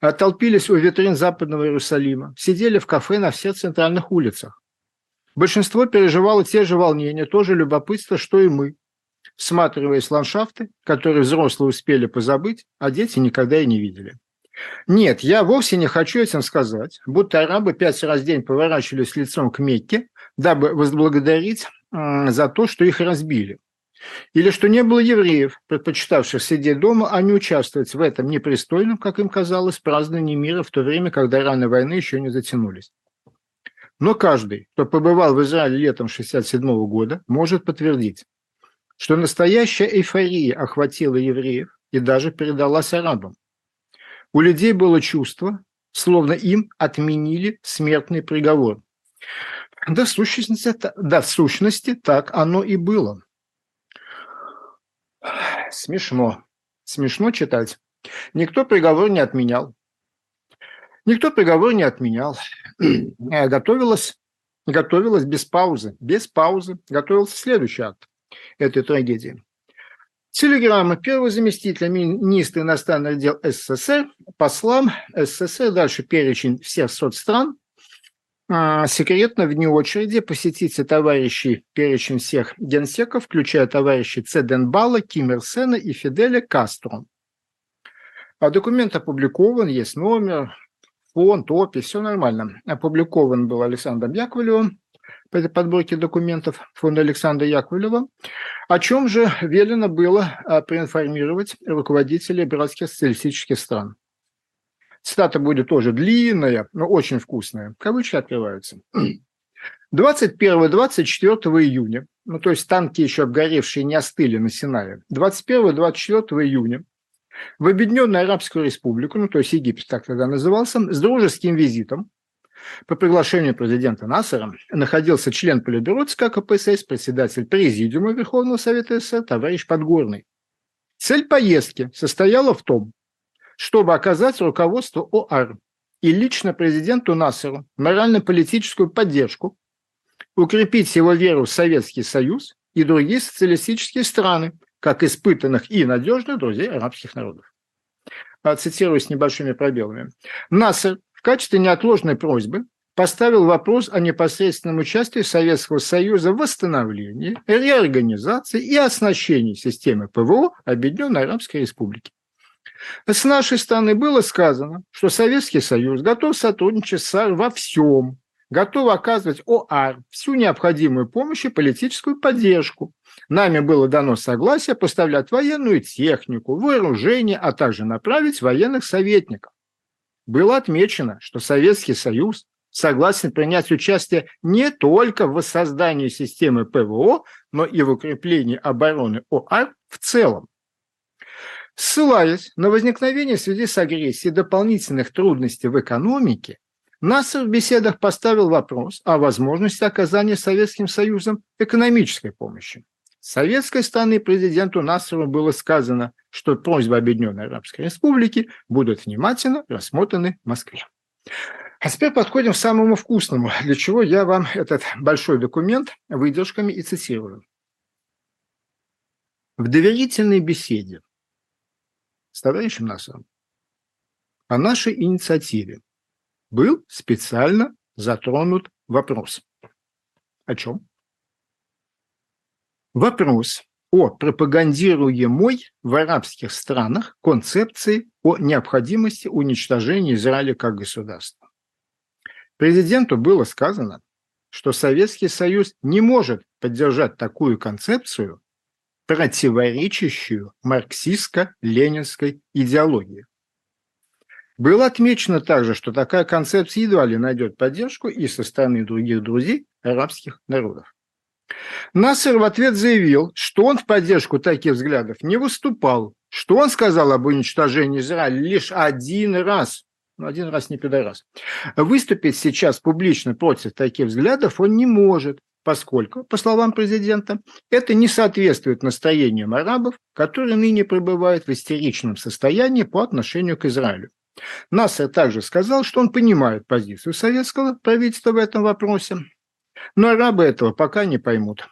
оттолпились у витрин Западного Иерусалима, сидели в кафе на всех центральных улицах. Большинство переживало те же волнения, то же любопытство, что и мы, всматриваясь в ландшафты, которые взрослые успели позабыть, а дети никогда и не видели. Нет, я вовсе не хочу этим сказать, будто арабы пять раз в день поворачивались лицом к Мекке, дабы возблагодарить за то, что их разбили. Или что не было евреев, предпочитавших сидеть дома, а не участвовать в этом непристойном, как им казалось, праздновании мира в то время, когда раны войны еще не затянулись. Но каждый, кто побывал в Израиле летом 1967 года, может подтвердить, что настоящая эйфория охватила евреев и даже передалась арабам. У людей было чувство, словно им отменили смертный приговор. Да, в сущности, да, в сущности так оно и было. Смешно. Смешно читать. Никто приговор не отменял. Никто приговор не отменял. Э, готовилась, готовилась без паузы. Без паузы готовился следующий акт этой трагедии. Телеграмма первого заместителя министра иностранных дел СССР послам СССР, дальше перечень всех соцстран, а, секретно вне очереди посетите товарищей перечень всех генсеков, включая товарищей Цеденбала, Ким Ир Сена и Фиделя Кастро. А документ опубликован, есть номер, фонд, опись, все нормально. Опубликован был Александром Яковлевым подборке документов фонда Александра Яковлева, о чем же велено было а, проинформировать руководителей братских социалистических стран. Цитата будет тоже длинная, но очень вкусная. Кавычки открываются. 21-24 июня, ну то есть танки еще обгоревшие не остыли на Синае, 21-24 июня в Объединенную Арабскую Республику, ну то есть Египет так тогда назывался, с дружеским визитом по приглашению президента Насара находился член Политбюро ЦК КПСС, председатель Президиума Верховного Совета СССР товарищ Подгорный. Цель поездки состояла в том, чтобы оказать руководству ОАР и лично президенту Насеру морально-политическую поддержку, укрепить его веру в Советский Союз и другие социалистические страны, как испытанных и надежных друзей арабских народов. А, цитирую с небольшими пробелами. Насер в качестве неотложной просьбы поставил вопрос о непосредственном участии Советского Союза в восстановлении, реорганизации и оснащении системы ПВО Объединенной Арабской Республики. С нашей стороны было сказано, что Советский Союз готов сотрудничать с САР во всем, готов оказывать ОАР всю необходимую помощь и политическую поддержку. Нами было дано согласие поставлять военную технику, вооружение, а также направить военных советников. Было отмечено, что Советский Союз согласен принять участие не только в воссоздании системы ПВО, но и в укреплении обороны ОАР в целом. Ссылаясь на возникновение в связи с агрессией дополнительных трудностей в экономике, НАСА в беседах поставил вопрос о возможности оказания Советским Союзом экономической помощи. С советской стороны президенту Насару было сказано, что просьбы Объединенной Арабской Республики будут внимательно рассмотрены в Москве. А теперь подходим к самому вкусному, для чего я вам этот большой документ выдержками и цитирую. В доверительной беседе с товарищем Насаром о нашей инициативе был специально затронут вопрос. О чем? Вопрос о пропагандируемой в арабских странах концепции о необходимости уничтожения Израиля как государства. Президенту было сказано, что Советский Союз не может поддержать такую концепцию, противоречащую марксистско-ленинской идеологии. Было отмечено также, что такая концепция едва ли найдет поддержку и со стороны других друзей арабских народов. Насер в ответ заявил, что он в поддержку таких взглядов не выступал, что он сказал об уничтожении Израиля лишь один раз, ну, один раз не пидорас. Выступить сейчас публично против таких взглядов он не может, поскольку, по словам президента, это не соответствует настроениям арабов, которые ныне пребывают в истеричном состоянии по отношению к Израилю. Насер также сказал, что он понимает позицию советского правительства в этом вопросе, но арабы этого пока не поймут.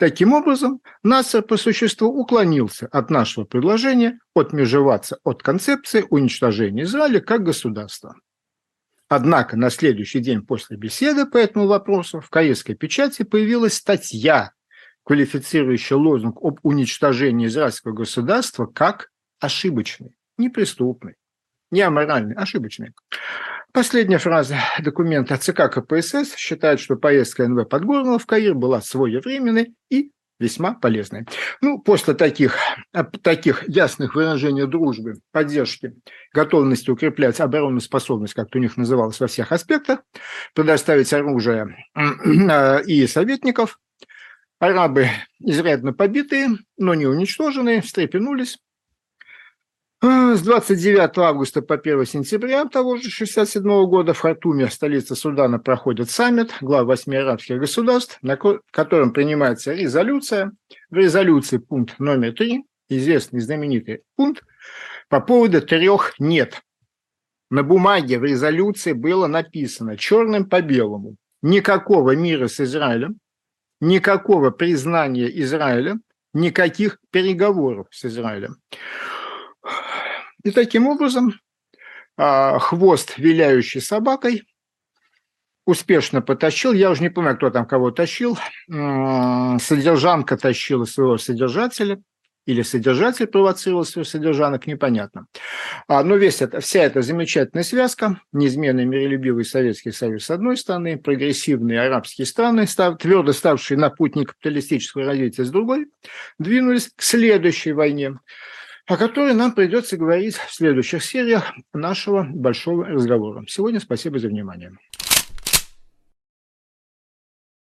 Таким образом, НАСА по существу уклонился от нашего предложения отмежеваться от концепции уничтожения Израиля как государства. Однако на следующий день после беседы по этому вопросу в корейской печати появилась статья, квалифицирующая лозунг об уничтожении израильского государства как ошибочный, неприступный, не аморальный, ошибочный. Последняя фраза документа ЦК КПСС считает, что поездка НВ Подгорного в Каир была своевременной и весьма полезной. Ну, после таких, таких ясных выражений дружбы, поддержки, готовности укреплять оборонную способность, как у них называлось во всех аспектах, предоставить оружие и советников, арабы изрядно побитые, но не уничтоженные, встрепенулись, с 29 августа по 1 сентября того же 67 года в Хартуме, столице Судана, проходит саммит глав восьми арабских государств, на котором принимается резолюция. В резолюции пункт номер три, известный знаменитый пункт, по поводу трех «нет». На бумаге в резолюции было написано черным по белому никакого мира с Израилем, никакого признания Израиля, никаких переговоров с Израилем. И таким образом а, хвост, виляющий собакой, успешно потащил, я уже не помню, кто там кого тащил, содержанка тащила своего содержателя, или содержатель провоцировал своих содержанок, непонятно. А, но весь это, вся эта замечательная связка, неизменный миролюбивый Советский Союз с одной стороны, прогрессивные арабские страны, став, твердо ставшие на путь капиталистического развития с другой, двинулись к следующей войне – о которой нам придется говорить в следующих сериях нашего большого разговора. Сегодня спасибо за внимание.